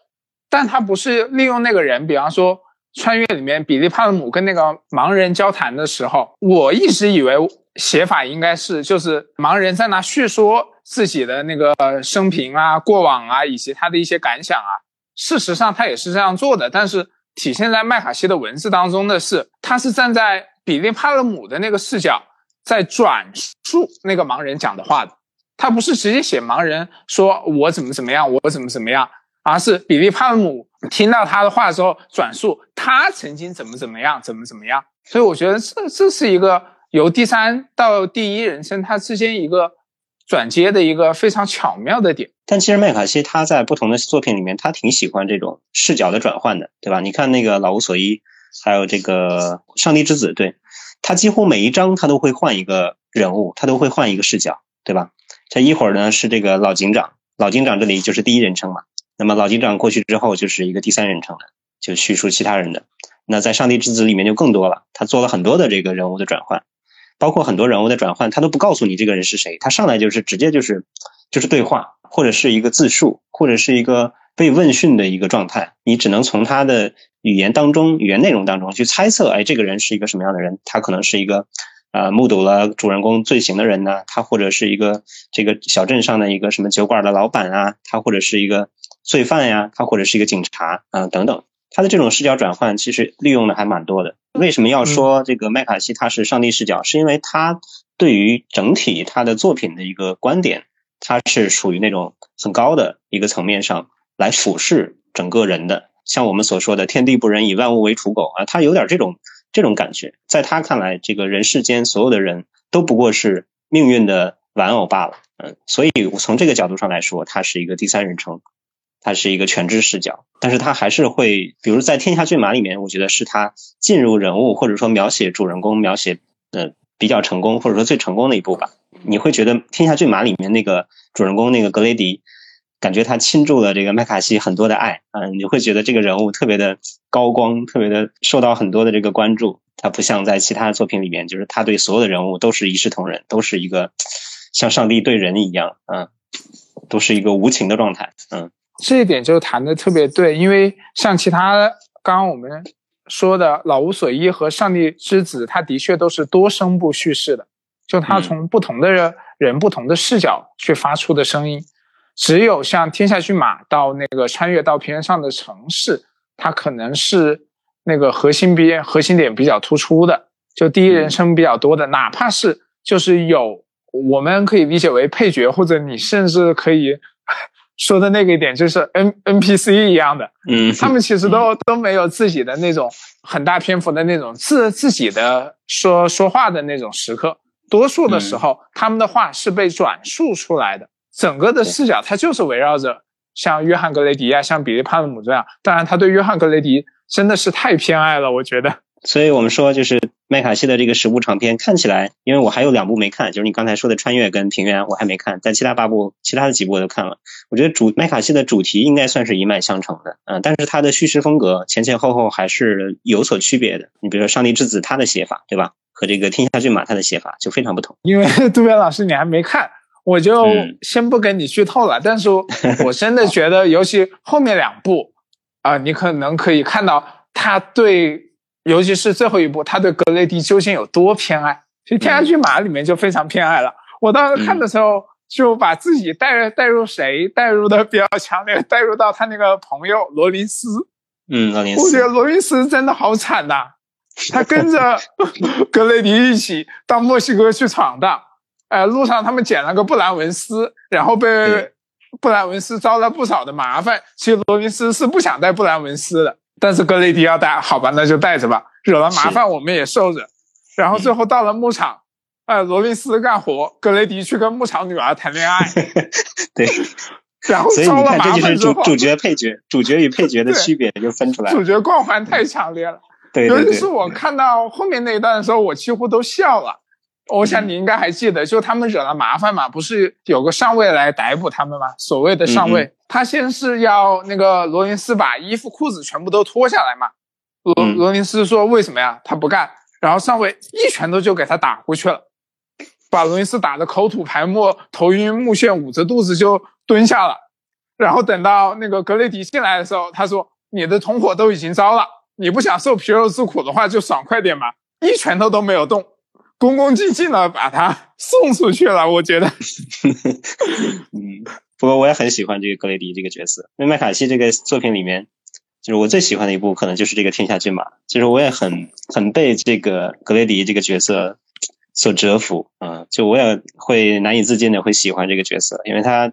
但他不是利用那个人，比方说穿越里面比利帕勒姆跟那个盲人交谈的时候，我一直以为写法应该是就是盲人在那叙说自己的那个生平啊、过往啊以及他的一些感想啊，事实上他也是这样做的，但是体现在麦卡锡的文字当中的是，他是站在比利帕勒姆的那个视角。在转述那个盲人讲的话的，他不是直接写盲人说我怎么怎么样，我怎么怎么样，而是比利帕勒姆听到他的话之后转述他曾经怎么怎么样，怎么怎么样。所以我觉得这这是一个由第三到第一人称他之间一个转接的一个非常巧妙的点。但其实麦卡锡他在不同的作品里面，他挺喜欢这种视角的转换的，对吧？你看那个老无所依，还有这个上帝之子，对。他几乎每一章他都会换一个人物，他都会换一个视角，对吧？这一会儿呢是这个老警长，老警长这里就是第一人称嘛。那么老警长过去之后就是一个第三人称的，就叙述其他人的。那在上帝之子里面就更多了，他做了很多的这个人物的转换，包括很多人物的转换，他都不告诉你这个人是谁，他上来就是直接就是就是对话，或者是一个自述，或者是一个被问讯的一个状态，你只能从他的。语言当中，语言内容当中去猜测，哎，这个人是一个什么样的人？他可能是一个，呃，目睹了主人公罪行的人呢？他或者是一个这个小镇上的一个什么酒馆的老板啊？他或者是一个罪犯呀？他或者是一个警察啊？等等，他的这种视角转换其实利用的还蛮多的。为什么要说这个麦卡锡他是上帝视角？是因为他对于整体他的作品的一个观点，他是属于那种很高的一个层面上来俯视整个人的。像我们所说的“天地不仁，以万物为刍狗”啊，他有点这种这种感觉。在他看来，这个人世间所有的人都不过是命运的玩偶罢了。嗯，所以我从这个角度上来说，他是一个第三人称，他是一个全知视角。但是它还是会，比如在《天下骏马》里面，我觉得是他进入人物或者说描写主人公描写呃比较成功或者说最成功的一部吧。你会觉得《天下骏马》里面那个主人公那个格雷迪。感觉他倾注了这个麦卡锡很多的爱，嗯，你会觉得这个人物特别的高光，特别的受到很多的这个关注。他不像在其他的作品里面，就是他对所有的人物都是一视同仁，都是一个像上帝对人一样，嗯，都是一个无情的状态，嗯。这一点就谈的特别对，因为像其他刚刚我们说的老无所依和上帝之子，他的确都是多声部叙事的，就他从不同的人、不同的视角去发出的声音。只有像天下骏马到那个穿越到平原上的城市，它可能是那个核心边核心点比较突出的，就第一人称比较多的，哪怕是就是有我们可以理解为配角，或者你甚至可以说的那个一点就是 N N P C 一样的，嗯，他们其实都都没有自己的那种很大篇幅的那种自自己的说说话的那种时刻，多数的时候他们的话是被转述出来的。整个的视角，它就是围绕着像约翰格雷迪啊，像比利帕勒姆这样。当然，他对约翰格雷迪真的是太偏爱了，我觉得。所以我们说，就是麦卡锡的这个十部长篇看起来，因为我还有两部没看，就是你刚才说的《穿越》跟《平原》，我还没看，但其他八部、其他的几部我都看了。我觉得主麦卡锡的主题应该算是一脉相承的，嗯，但是他的叙事风格前前后后还是有所区别的。你比如说《上帝之子》他的写法，对吧？和这个《天下骏马》他的写法就非常不同。因为杜边老师你还没看，我就先不跟你剧透了。但是我真的觉得，尤其后面两部啊，你可能可以看到他对。尤其是最后一部，他对格雷迪究竟有多偏爱？其实《天下骏马》里面就非常偏爱了。我当时看的时候，就把自己带带入谁，带入的比较强烈，带入到他那个朋友罗林斯。嗯，罗林斯。我觉得罗林斯真的好惨呐，他跟着格雷迪一起到墨西哥去闯荡。呃，路上他们捡了个布兰文斯，然后被布兰文斯招了不少的麻烦。其实罗林斯是不想带布兰文斯的。但是格雷迪要带，好吧，那就带着吧。惹了麻烦，我们也受着。然后最后到了牧场，哎，罗宾斯干活，格雷迪去跟牧场女儿谈恋爱。对。然后所以你看，这就是主主角配角，主角与配角的区别就分出来了。主角光环太强烈了。对对对。尤其是我看到后面那一段的时候，我几乎都笑了。我想你应该还记得，就他们惹了麻烦嘛，不是有个上尉来逮捕他们吗？所谓的上尉，他先是要那个罗林斯把衣服裤子全部都脱下来嘛。罗罗林斯说为什么呀？他不干，然后上尉一拳头就给他打过去了，把罗林斯打得口吐白沫、头晕目眩，捂着肚子就蹲下了。然后等到那个格雷迪进来的时候，他说：“你的同伙都已经招了，你不想受皮肉之苦的话，就爽快点嘛。”一拳头都没有动。恭恭敬敬的把他送出去了，我觉得。嗯，不过我也很喜欢这个格雷迪这个角色。因为麦卡锡这个作品里面，就是我最喜欢的一部，可能就是这个《天下骏马》。其实我也很很被这个格雷迪这个角色所折服啊，就我也会难以自禁的会喜欢这个角色，因为他。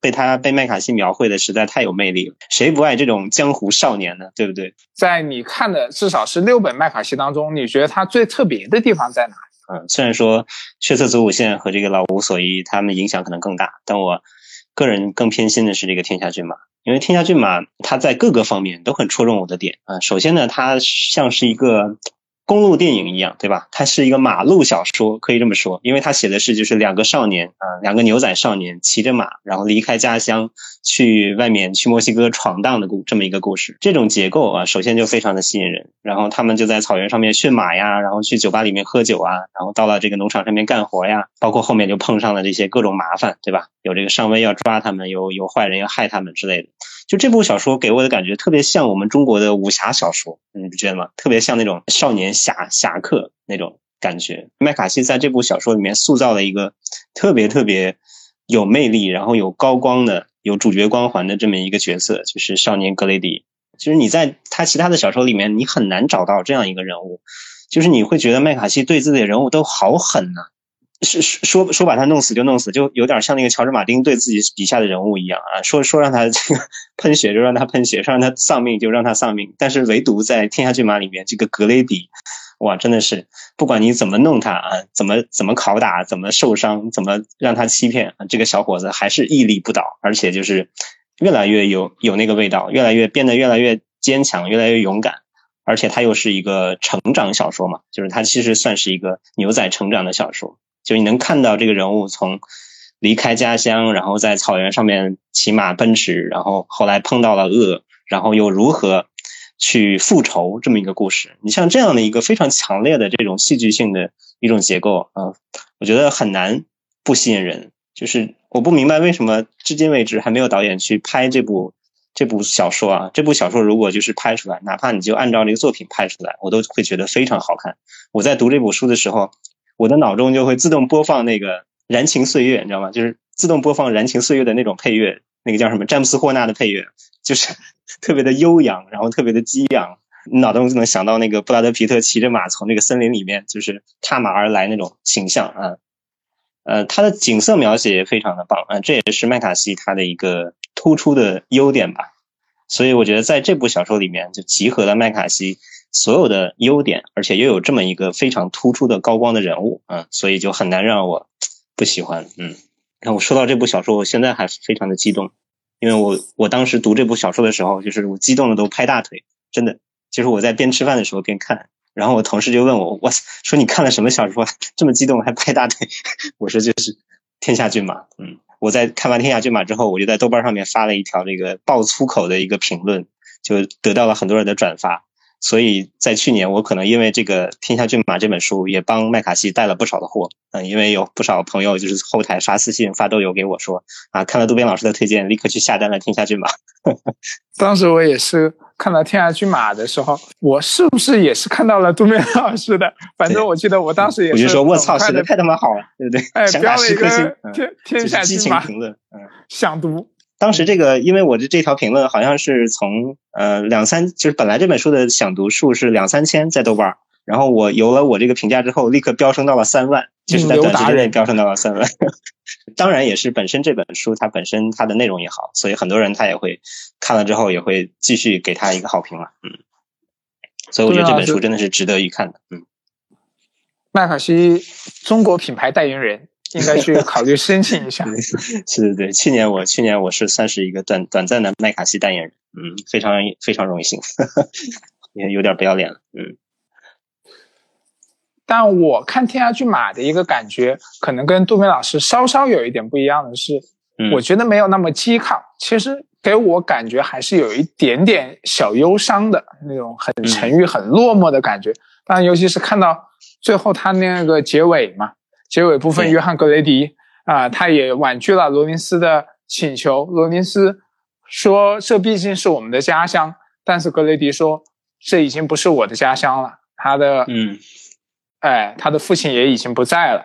被他被麦卡锡描绘的实在太有魅力了，谁不爱这种江湖少年呢？对不对？在你看的至少是六本麦卡锡当中，你觉得他最特别的地方在哪？嗯，虽然说血色子午线和这个老无所依他们影响可能更大，但我个人更偏心的是这个天下骏马，因为天下骏马它在各个方面都很戳中我的点啊。首先呢，它像是一个。公路电影一样，对吧？它是一个马路小说，可以这么说，因为它写的是就是两个少年啊，两个牛仔少年骑着马，然后离开家乡去外面去墨西哥闯荡的故这么一个故事。这种结构啊，首先就非常的吸引人。然后他们就在草原上面驯马呀，然后去酒吧里面喝酒啊，然后到了这个农场上面干活呀，包括后面就碰上了这些各种麻烦，对吧？有这个上尉要抓他们，有有坏人要害他们之类的。就这部小说给我的感觉特别像我们中国的武侠小说，你不觉得吗？特别像那种少年侠侠客那种感觉。麦卡锡在这部小说里面塑造了一个特别特别有魅力，然后有高光的、有主角光环的这么一个角色，就是少年格雷迪。就是你在他其他的小说里面，你很难找到这样一个人物，就是你会觉得麦卡锡对自己的人物都好狠呐。是说说把他弄死就弄死，就有点像那个乔治马丁对自己笔下的人物一样啊。说说让他这个喷血就让他喷血，说让他丧命就让他丧命。但是唯独在《天下骏马》里面，这个格雷迪，哇，真的是不管你怎么弄他啊，怎么怎么拷打，怎么受伤，怎么让他欺骗，这个小伙子还是屹立不倒，而且就是越来越有有那个味道，越来越变得越来越坚强，越来越勇敢。而且他又是一个成长小说嘛，就是他其实算是一个牛仔成长的小说。就你能看到这个人物从离开家乡，然后在草原上面骑马奔驰，然后后来碰到了恶，然后又如何去复仇这么一个故事。你像这样的一个非常强烈的这种戏剧性的一种结构啊，我觉得很难不吸引人。就是我不明白为什么至今为止还没有导演去拍这部这部小说啊。这部小说如果就是拍出来，哪怕你就按照这个作品拍出来，我都会觉得非常好看。我在读这部书的时候。我的脑中就会自动播放那个《燃情岁月》，你知道吗？就是自动播放《燃情岁月》的那种配乐，那个叫什么？詹姆斯·霍纳的配乐，就是 特别的悠扬，然后特别的激昂，你脑中就能想到那个布拉德·皮特骑着马从那个森林里面就是踏马而来那种形象啊。呃，他的景色描写也非常的棒啊，这也是麦卡锡他的一个突出的优点吧。所以我觉得在这部小说里面就集合了麦卡锡。所有的优点，而且又有这么一个非常突出的高光的人物，嗯，所以就很难让我不喜欢，嗯。然后我说到这部小说，我现在还非常的激动，因为我我当时读这部小说的时候，就是我激动的都拍大腿，真的，就是我在边吃饭的时候边看，然后我同事就问我，我说你看了什么小说 这么激动还拍大腿？我说就是《天下骏马》。嗯，我在看完《天下骏马》之后，我就在豆瓣上面发了一条这个爆粗口的一个评论，就得到了很多人的转发。所以在去年，我可能因为这个《天下骏马》这本书，也帮麦卡锡带了不少的货。嗯，因为有不少朋友就是后台发私信、发豆邮给我说，啊，看了渡边老师的推荐，立刻去下单了《天下骏马》。当时我也是看到《天下骏马》的时候，我是不是也是看到了渡边老师的？反正我记得我当时也是。我就说，我操，写的太他妈好了，对不对？哎，标了一个《天天下骏马》评论，嗯，想读。当时这个，因为我的这条评论好像是从呃两三，就是本来这本书的想读数是两三千在豆瓣儿，然后我有了我这个评价之后，立刻飙升到了三万，就是在短时间内飙升到了三万。当然也是本身这本书它本身它的内容也好，所以很多人他也会看了之后也会继续给他一个好评了，嗯。所以我觉得这本书真的是值得一看的，嗯。麦卡锡中国品牌代言人。应该去考虑申请一下。是对对，去年我去年我是算是一个短短暂的麦卡锡代言人，嗯，非常非常荣幸，也有点不要脸了，嗯。但我看《天涯骏马》的一个感觉，可能跟杜明老师稍稍有一点不一样的是，我觉得没有那么激亢，其实给我感觉还是有一点点小忧伤的那种，很沉郁、很落寞的感觉。当然，尤其是看到最后他那个结尾嘛。结尾部分，约翰·格雷迪啊，他也婉拒了罗林斯的请求。罗林斯说：“这毕竟是我们的家乡。”但是格雷迪说：“这已经不是我的家乡了。”他的嗯，哎，他的父亲也已经不在了，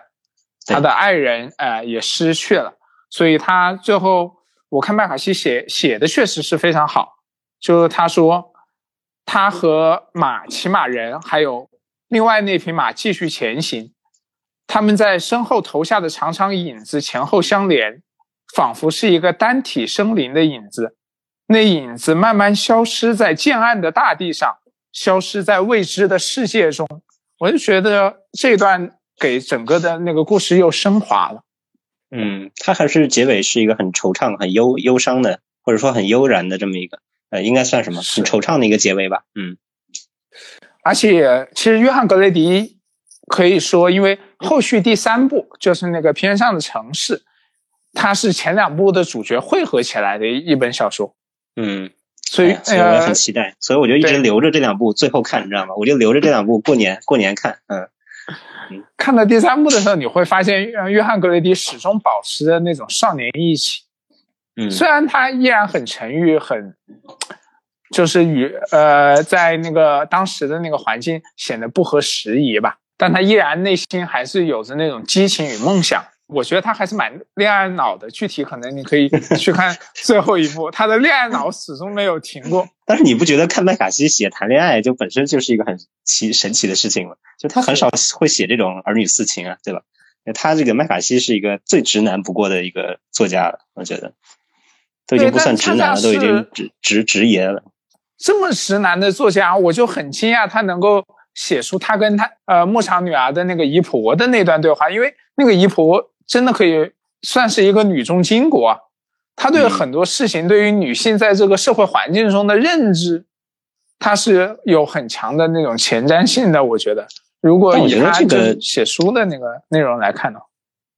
他的爱人哎也失去了。所以他最后，我看麦卡锡写写的确实是非常好。就是他说，他和马骑马人还有另外那匹马继续前行。他们在身后投下的长长影子前后相连，仿佛是一个单体生灵的影子。那影子慢慢消失在渐暗的大地上，消失在未知的世界中。我就觉得这段给整个的那个故事又升华了。嗯，它还是结尾是一个很惆怅、很忧忧伤的，或者说很悠然的这么一个，呃，应该算什么？很惆怅的一个结尾吧。嗯，而且其实约翰格雷迪。可以说，因为后续第三部就是那个偏上的城市，它是前两部的主角汇合起来的一本小说。嗯，所以所以我也很期待，所以我就一直留着这两部最后看，你知道吗？我就留着这两部过年过年看。嗯嗯，看到第三部的时候，你会发现约翰格雷迪始终保持着那种少年意气。嗯，虽然他依然很沉郁，很就是与呃在那个当时的那个环境显得不合时宜吧。但他依然内心还是有着那种激情与梦想，我觉得他还是蛮恋爱脑的。具体可能你可以 去看最后一部，他的恋爱脑始终没有停过。但是你不觉得看麦卡锡写谈恋爱就本身就是一个很奇神奇的事情吗？就他很少会写这种儿女私情啊，对吧？他这个麦卡锡是一个最直男不过的一个作家了，我觉得都已经不算直男了，都已经直直直爷了。这么直男的作家，我就很惊讶他能够。写出他跟他呃牧场女儿的那个姨婆的那段对话，因为那个姨婆真的可以算是一个女中巾帼啊，她对很多事情，对于女性在这个社会环境中的认知，她是有很强的那种前瞻性的。我觉得，如果以她这个写书的那个内容来看呢，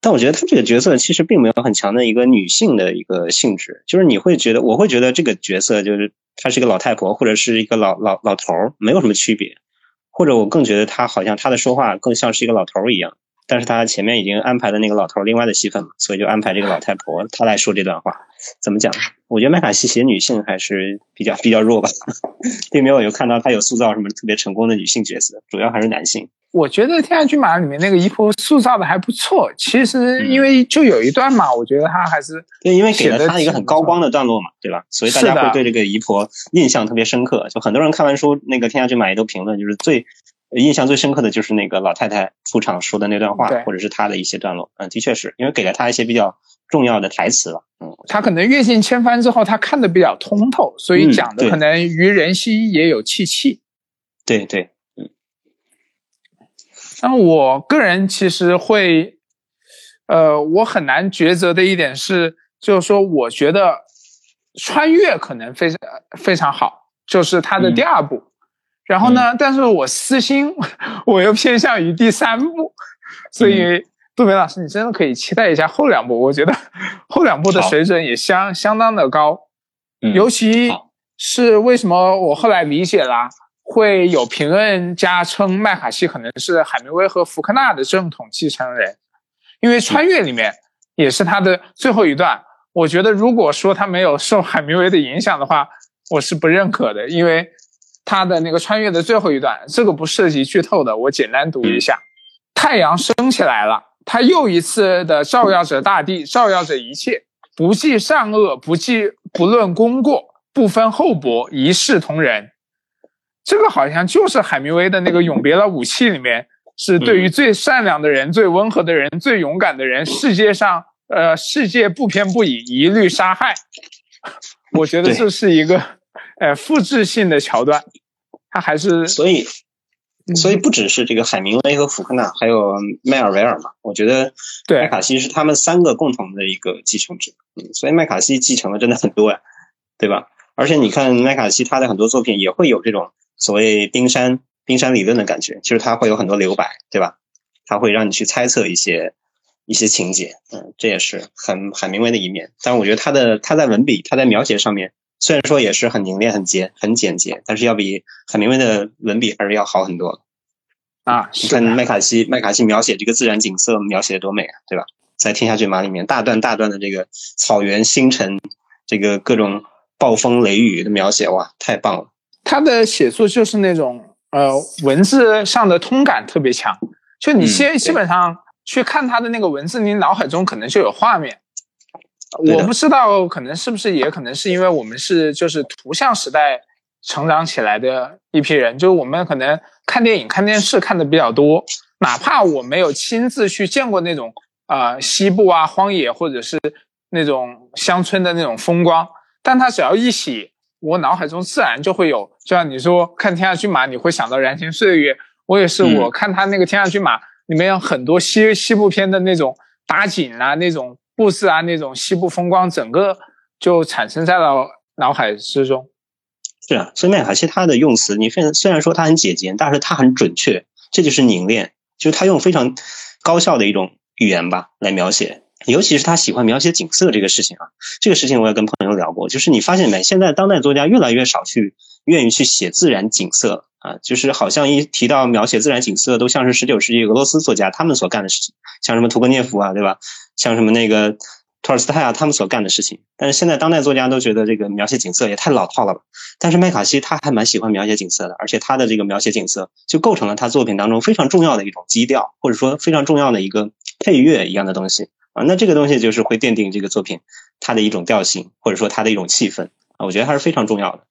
但我觉得他这个角色其实并没有很强的一个女性的一个性质，就是你会觉得，我会觉得这个角色就是她是一个老太婆或者是一个老老老头儿，没有什么区别。或者我更觉得他好像他的说话更像是一个老头儿一样，但是他前面已经安排了那个老头儿另外的戏份嘛，所以就安排这个老太婆她来说这段话。怎么讲？我觉得麦卡锡写女性还是比较比较弱吧，并没有有看到他有塑造什么特别成功的女性角色，主要还是男性。我觉得《天下骏马》里面那个姨婆塑造的还不错。其实因为就有一段嘛，我觉得他还是对，因为给了他一个很高光的段落嘛，对吧？所以大家会对这个姨婆印象特别深刻。就很多人看完书，那个《天下骏马》也都评论，就是最印象最深刻的就是那个老太太出场说的那段话，或者是她的一些段落。嗯，的确是因为给了她一些比较重要的台词了。嗯，他可能阅尽千帆之后，他看的比较通透，所以讲的可能于人心也有戚戚。对对。那我个人其实会，呃，我很难抉择的一点是，就是说，我觉得穿越可能非常非常好，就是它的第二部，然后呢，但是我私心我又偏向于第三部，所以杜梅老师，你真的可以期待一下后两部。我觉得后两部的水准也相相当的高，尤其是为什么我后来理解了，会有评论家称麦卡锡可能是海明威和福克纳的正统继承人，因为穿越里面也是他的最后一段。我觉得如果说他没有受海明威的影响的话，我是不认可的，因为。他的那个穿越的最后一段，这个不涉及剧透的，我简单读一下：太阳升起来了，它又一次的照耀着大地，照耀着一切，不计善恶，不计不论功过，不分厚薄，一视同仁。这个好像就是海明威的那个《永别了，武器》里面，是对于最善良的人、最温和的人、最勇敢的人，世界上呃，世界不偏不倚，一律杀害。我觉得这是一个。呃，复制性的桥段，他还是所以，所以不只是这个海明威和福克纳，还有迈尔维尔嘛。我觉得麦卡锡是他们三个共同的一个继承者。嗯，所以麦卡锡继承的真的很多呀，对吧？而且你看麦卡锡他的很多作品也会有这种所谓冰山冰山理论的感觉，就是它会有很多留白，对吧？它会让你去猜测一些一些情节。嗯，这也是很海明威的一面。但我觉得他的他在文笔他在描写上面。虽然说也是很凝练、很简、很简洁，但是要比海明威的文笔还是要好很多啊！你看麦卡锡，麦卡锡描写这个自然景色描写的多美啊，对吧？在《天下骏马》里面，大段大段的这个草原、星辰，这个各种暴风雷雨的描写，哇，太棒了！他的写作就是那种呃，文字上的通感特别强，就你先基本上去看他的那个文字，你脑海中可能就有画面。我不知道，可能是不是也可能是因为我们是就是图像时代成长起来的一批人，就是我们可能看电影、看电视看的比较多，哪怕我没有亲自去见过那种啊西部啊荒野或者是那种乡村的那种风光，但他只要一写，我脑海中自然就会有，就像你说看《天下骏马》，你会想到燃情岁月，我也是，我看他那个《天下骏马》里面有很多西西部片的那种打景啊那种。布置啊，那种西部风光，整个就产生在了脑海之中。是啊，所以麦卡锡他的用词，你虽然虽然说他很简洁，但是他很准确，这就是凝练，就是他用非常高效的一种语言吧来描写。尤其是他喜欢描写景色这个事情啊，这个事情我也跟朋友聊过，就是你发现没，现在当代作家越来越少去愿意去写自然景色啊，就是好像一提到描写自然景色，都像是十九世纪俄罗斯作家他们所干的事情，像什么屠格涅夫啊，对吧？像什么那个托尔斯泰啊，他们所干的事情，但是现在当代作家都觉得这个描写景色也太老套了吧？但是麦卡锡他还蛮喜欢描写景色的，而且他的这个描写景色就构成了他作品当中非常重要的一种基调，或者说非常重要的一个配乐一样的东西啊。那这个东西就是会奠定这个作品它的一种调性，或者说它的一种气氛啊。我觉得还是非常重要的。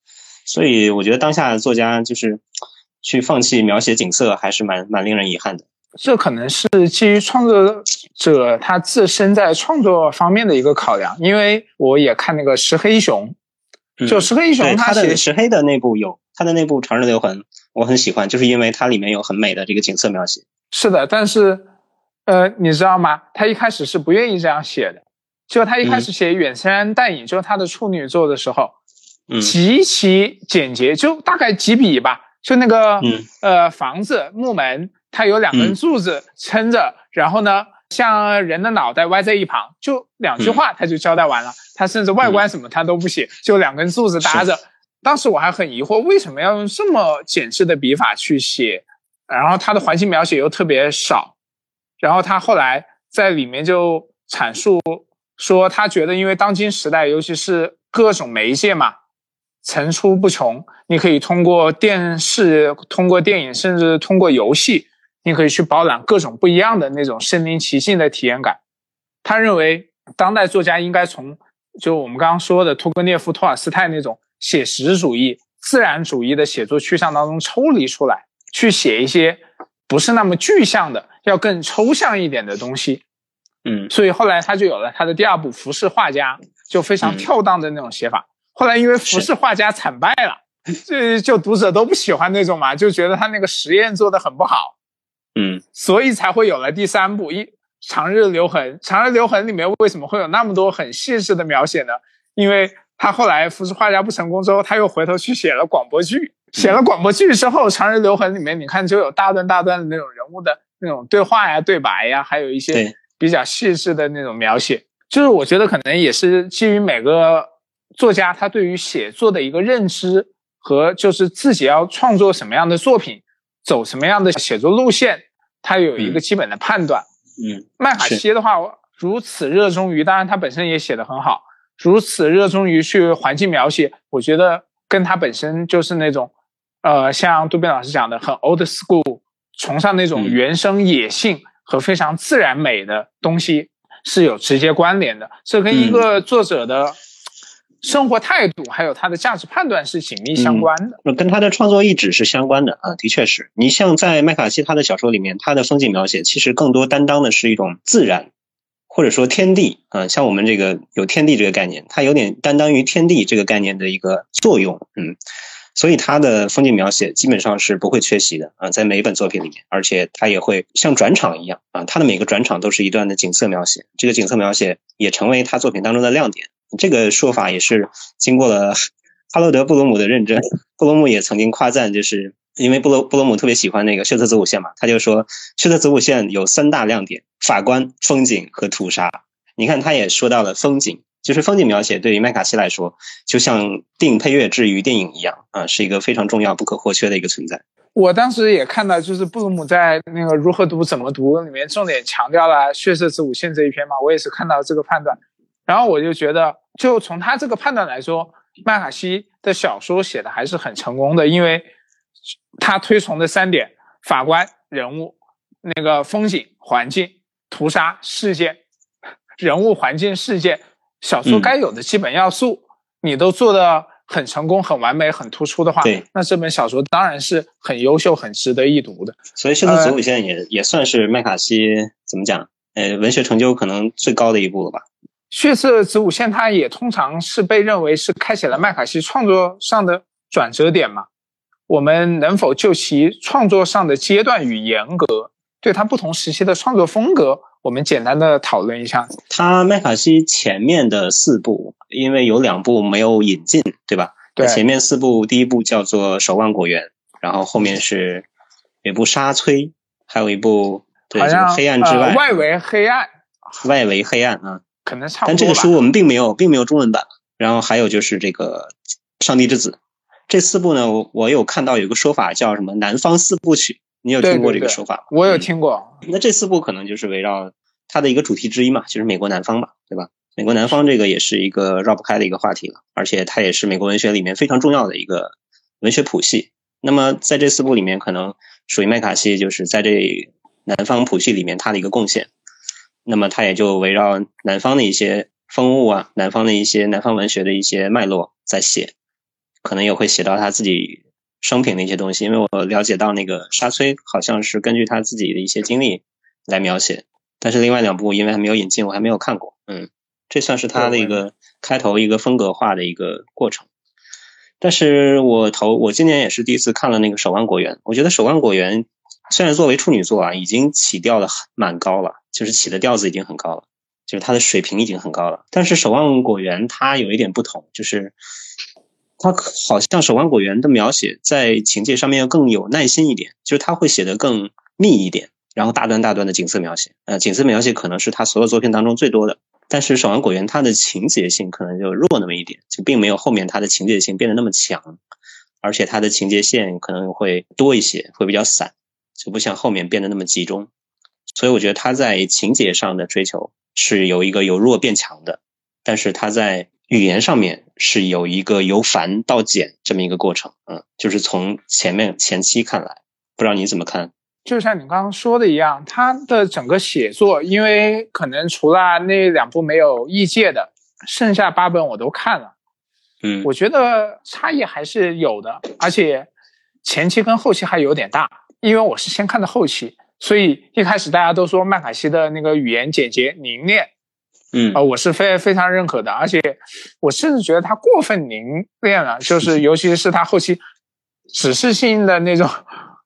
所以我觉得当下作家就是去放弃描写景色，还是蛮蛮令人遗憾的。这可能是基于创作者他自身在创作方面的一个考量，因为我也看那个石黑一雄，就石黑一雄他的石黑的那部有他的那部《长日留痕》，我很喜欢，就是因为它里面有很美的这个景色描写。是的，但是呃，你知道吗？他一开始是不愿意这样写的，就他一开始写《远山淡影》，就是他的处女作的时候，极其简洁，就大概几笔吧，就那个呃房子木门。它有两根柱子撑着，然后呢，像人的脑袋歪在一旁，就两句话他就交代完了。他甚至外观什么他都不写，就两根柱子搭着。当时我还很疑惑，为什么要用这么简致的笔法去写？然后他的环境描写又特别少。然后他后来在里面就阐述说，他觉得因为当今时代，尤其是各种媒介嘛。层出不穷，你可以通过电视、通过电影，甚至通过游戏。你可以去饱览各种不一样的那种身临其境的体验感。他认为，当代作家应该从就我们刚刚说的托格涅夫、托尔斯泰那种写实主义、自然主义的写作趋向当中抽离出来，去写一些不是那么具象的、要更抽象一点的东西。嗯，所以后来他就有了他的第二部《浮世画家》，就非常跳荡的那种写法。后来因为《浮世画家》惨败了，这就读者都不喜欢那种嘛，就觉得他那个实验做的很不好。嗯，所以才会有了第三部《一长日留痕》。长日留痕里面为什么会有那么多很细致的描写呢？因为他后来《浮世画家》不成功之后，他又回头去写了广播剧，写了广播剧之后，《长日留痕》里面你看就有大段大段的那种人物的那种对话呀、对白呀，还有一些比较细致的那种描写。就是我觉得可能也是基于每个作家他对于写作的一个认知和就是自己要创作什么样的作品，走什么样的写作路线，他有一个基本的判断。嗯，麦卡锡的话，如此热衷于，当然他本身也写得很好，如此热衷于去环境描写，我觉得跟他本身就是那种，呃，像杜斌老师讲的，很 old school，崇尚那种原生野性和非常自然美的东西是有直接关联的。这跟一个作者的生活态度还有他的价值判断是紧密相关的，跟他的创作意志是相关的啊，的确是。你像在麦卡锡他的小说里面，他的风景描写其实更多担当的是一种自然。或者说天地啊，像我们这个有天地这个概念，它有点担当于天地这个概念的一个作用，嗯，所以他的风景描写基本上是不会缺席的啊，在每一本作品里面，而且他也会像转场一样啊，他的每个转场都是一段的景色描写，这个景色描写也成为他作品当中的亮点。这个说法也是经过了哈罗德·布罗姆的认证，布罗姆也曾经夸赞，就是因为布罗布罗姆特别喜欢那个血色子午线嘛，他就说血色子午线有三大亮点。法官、风景和屠杀，你看，他也说到了风景，就是风景描写对于麦卡锡来说，就像电影配乐至于电影一样啊，是一个非常重要、不可或缺的一个存在。我当时也看到，就是布鲁姆在那个《如何读怎么读》里面重点强调了血色之午线这一篇嘛，我也是看到这个判断，然后我就觉得，就从他这个判断来说，麦卡锡的小说写的还是很成功的，因为他推崇的三点：法官、人物、那个风景、环境。屠杀事件、人物、环境、事件，小说该有的基本要素，你都做的很成功、很完美、很突出的话，对，那这本小说当然是很优秀、很值得一读的。所以《血色子午线》也也算是麦卡锡怎么讲？呃，文学成就可能最高的一部了吧？《血色子午线》它也通常是被认为是开启了麦卡锡创作上的转折点嘛？我们能否就其创作上的阶段与严格？对他不同时期的创作风格，我们简单的讨论一下。他麦卡锡前面的四部，因为有两部没有引进，对吧？对。前面四部，第一部叫做《守望果园》，然后后面是有部《沙崔》，还有一部对，就是《黑暗之外》。外围黑暗。外围黑暗啊，可能差不多。但这个书我们并没有，并没有中文版。然后还有就是这个《上帝之子》，这四部呢，我我有看到有个说法叫什么“南方四部曲”。你有听过这个说法吗？我有听过。那这四部可能就是围绕它的一个主题之一嘛，就是美国南方嘛，对吧？美国南方这个也是一个绕不开的一个话题了，而且它也是美国文学里面非常重要的一个文学谱系。那么在这四部里面，可能属于麦卡锡就是在这南方谱系里面他的一个贡献。那么他也就围绕南方的一些风物啊，南方的一些南方文学的一些脉络在写，可能也会写到他自己。生平的一些东西，因为我了解到那个沙崔好像是根据他自己的一些经历来描写，但是另外两部因为还没有引进，我还没有看过。嗯，这算是他的一个开头一个风格化的一个过程。但是我头我今年也是第一次看了那个《守望果园》，我觉得《守望果园》虽然作为处女作啊，已经起调的蛮高了，就是起的调子已经很高了，就是它的水平已经很高了。但是《守望果园》它有一点不同，就是。他好像《守望果园》的描写在情节上面要更有耐心一点，就是他会写得更密一点，然后大段大段的景色描写，呃，景色描写可能是他所有作品当中最多的。但是《守望果园》它的情节性可能就弱那么一点，就并没有后面它的情节性变得那么强，而且它的情节线可能会多一些，会比较散，就不像后面变得那么集中。所以我觉得他在情节上的追求是有一个由弱变强的，但是他在。语言上面是有一个由繁到简这么一个过程，嗯，就是从前面前期看来，不知道你怎么看？就像你刚刚说的一样，他的整个写作，因为可能除了那两部没有异界的，剩下八本我都看了，嗯，我觉得差异还是有的，而且前期跟后期还有点大，因为我是先看的后期，所以一开始大家都说麦卡锡的那个语言简洁凝练。嗯啊，我是非非常认可的，而且我甚至觉得他过分凝练了，就是尤其是他后期指示性的那种，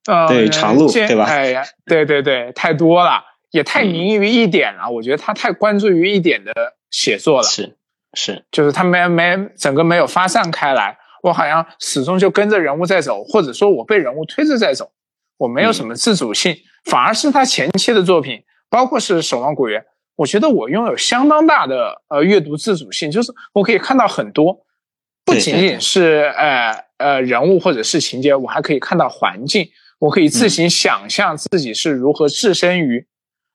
呃，对长路对吧？哎呀，对对对，太多了，也太凝于一点了。我觉得他太关注于一点的写作了，是是，就是他没没整个没有发散开来。我好像始终就跟着人物在走，或者说我被人物推着在走，我没有什么自主性。反而是他前期的作品，包括是《守望果园》，我觉得我拥有相当大的呃阅读自主性，就是我可以看到很多，不仅仅是呃呃人物或者是情节，我还可以看到环境，我可以自行想象自己是如何置身于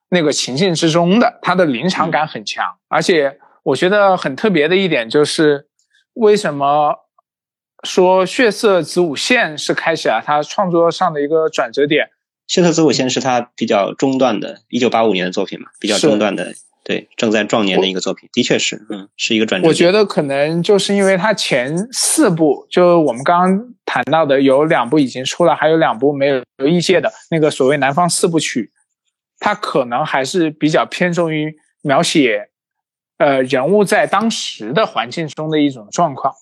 那个情境之中的，它的临场感很强。而且我觉得很特别的一点就是，为什么说《血色子午线》是开启了他创作上的一个转折点？《血色子午线》是他比较中段的，一九八五年的作品嘛，比较中段的，对，正在壮年的一个作品，的确是，嗯，是一个转折。我觉得可能就是因为他前四部，就我们刚刚谈到的，有两部已经出了，还有两部没有有异界的那个所谓南方四部曲，他可能还是比较偏重于描写，呃，人物在当时的环境中的一种状况。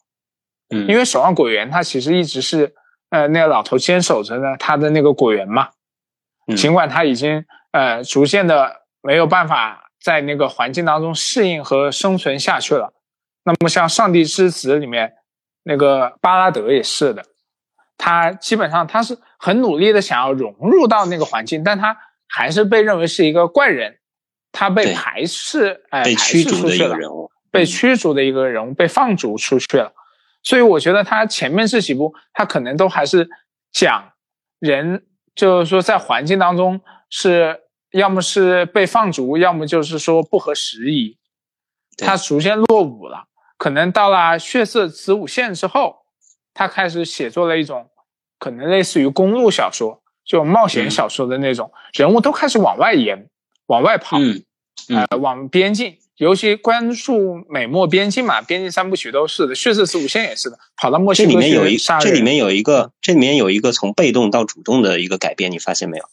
嗯，因为守望果园，它其实一直是，呃，那个老头坚守着呢，他的那个果园嘛。尽管他已经呃逐渐的没有办法在那个环境当中适应和生存下去了，那么像《上帝之子》里面那个巴拉德也是的，他基本上他是很努力的想要融入到那个环境，但他还是被认为是一个怪人，他被排斥，哎，被驱逐的一个人物，被驱逐的一个人物，被放逐出去了。所以我觉得他前面这几部，他可能都还是讲人。就是说，在环境当中，是要么是被放逐，要么就是说不合时宜。他逐渐落伍了，可能到了《血色子午线》之后，他开始写作了一种可能类似于公路小说，就冒险小说的那种，人物都开始往外延，往外跑，呃，往边境。尤其关注美墨边境嘛，边境三部曲都是的，血色子午线也是的，跑到墨西哥去杀人。这里面有一个，这里面有一个从被动到主动的一个改变，你发现没有？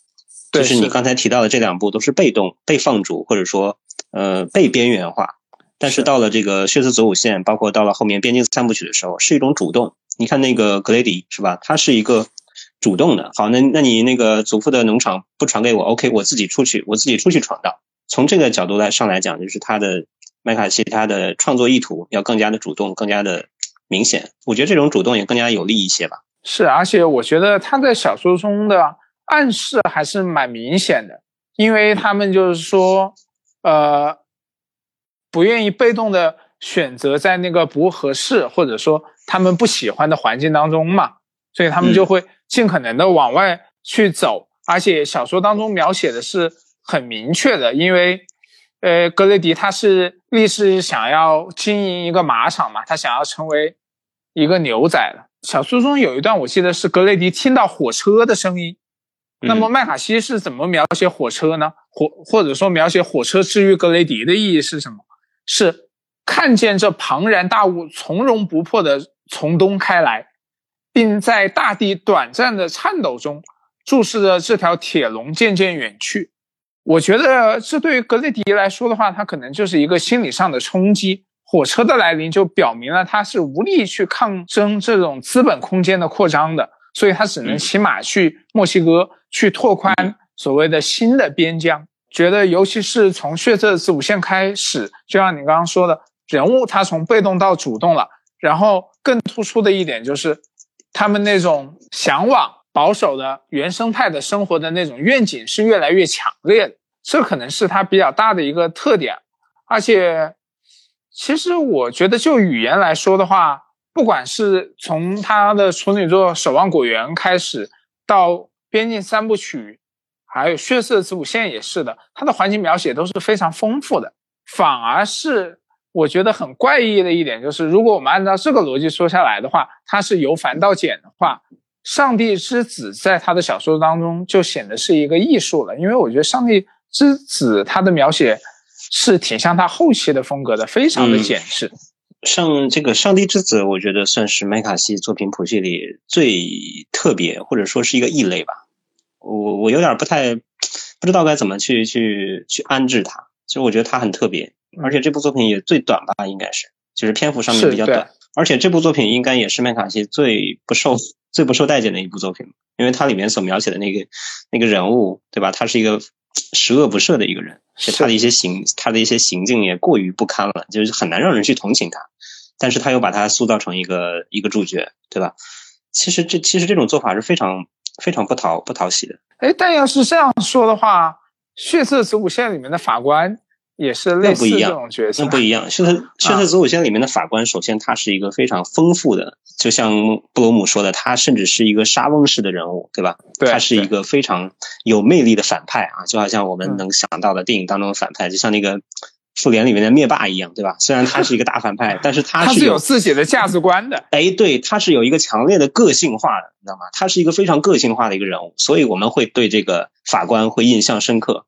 就是你刚才提到的这两部都是被动、被放逐，或者说呃被边缘化。但是到了这个血色子午线，包括到了后面边境三部曲的时候，是一种主动。你看那个格雷迪是吧？他是一个主动的。好，那那你那个祖父的农场不传给我，OK，我自己出去，我自己出去闯荡。从这个角度来上来讲，就是他的麦卡锡他的创作意图要更加的主动，更加的明显。我觉得这种主动也更加有利一些吧。是，而且我觉得他在小说中的暗示还是蛮明显的，因为他们就是说，呃，不愿意被动的选择在那个不合适或者说他们不喜欢的环境当中嘛，所以他们就会尽可能的往外去走。而且小说当中描写的是。很明确的，因为，呃，格雷迪他是立志想要经营一个马场嘛，他想要成为一个牛仔的。小说中有一段，我记得是格雷迪听到火车的声音。那么麦卡锡是怎么描写火车呢？火或者说描写火车治愈格雷迪的意义是什么？是看见这庞然大物从容不迫的从东开来，并在大地短暂的颤抖中注视着这条铁龙渐渐远去。我觉得这对于格雷迪来说的话，他可能就是一个心理上的冲击。火车的来临就表明了他是无力去抗争这种资本空间的扩张的，所以他只能骑马去墨西哥去拓宽所谓的新的边疆。觉得尤其是从血色子午线开始，就像你刚刚说的，人物他从被动到主动了。然后更突出的一点就是，他们那种向往保守的原生态的生活的那种愿景是越来越强烈的。这可能是它比较大的一个特点，而且，其实我觉得就语言来说的话，不管是从他的处女作《守望果园》开始，到《边境三部曲》，还有《血色子午线》也是的，它的环境描写都是非常丰富的。反而是我觉得很怪异的一点就是，如果我们按照这个逻辑说下来的话，它是由繁到简的话，《上帝之子》在他的小说当中就显得是一个艺术了，因为我觉得上帝。之子，他的描写是挺像他后期的风格的，非常的简直。像这个《上帝之子》，我觉得算是麦卡锡作品谱系里最特别，或者说是一个异类吧。我我有点不太不知道该怎么去去去安置它。其实我觉得它很特别，而且这部作品也最短吧，应该是，就是篇幅上面比较短。而且这部作品应该也是麦卡锡最不受 最不受待见的一部作品，因为它里面所描写的那个那个人物，对吧？他是一个。十恶不赦的一个人，他的一些行，他的一些行径也过于不堪了，就是很难让人去同情他。但是他又把他塑造成一个一个主角，对吧？其实这其实这种做法是非常非常不讨不讨喜的。哎，但要是这样说的话，《血色子午线》里面的法官也是类似这种角色，那不一样。《血色血色子午线》里面的法官，首先他是一个非常丰富的，就像布罗姆说的，他甚至是一个沙翁式的人物，对吧？对，他是一个非常有魅力的反派啊，就好像我们能想到的电影当中的反派，就像那个。复联里面的灭霸一样，对吧？虽然他是一个大反派，但是他是有自己的价值观的。哎，对，他是有一个强烈的个性化的，你知道吗？他是一个非常个性化的一个人物，所以我们会对这个法官会印象深刻。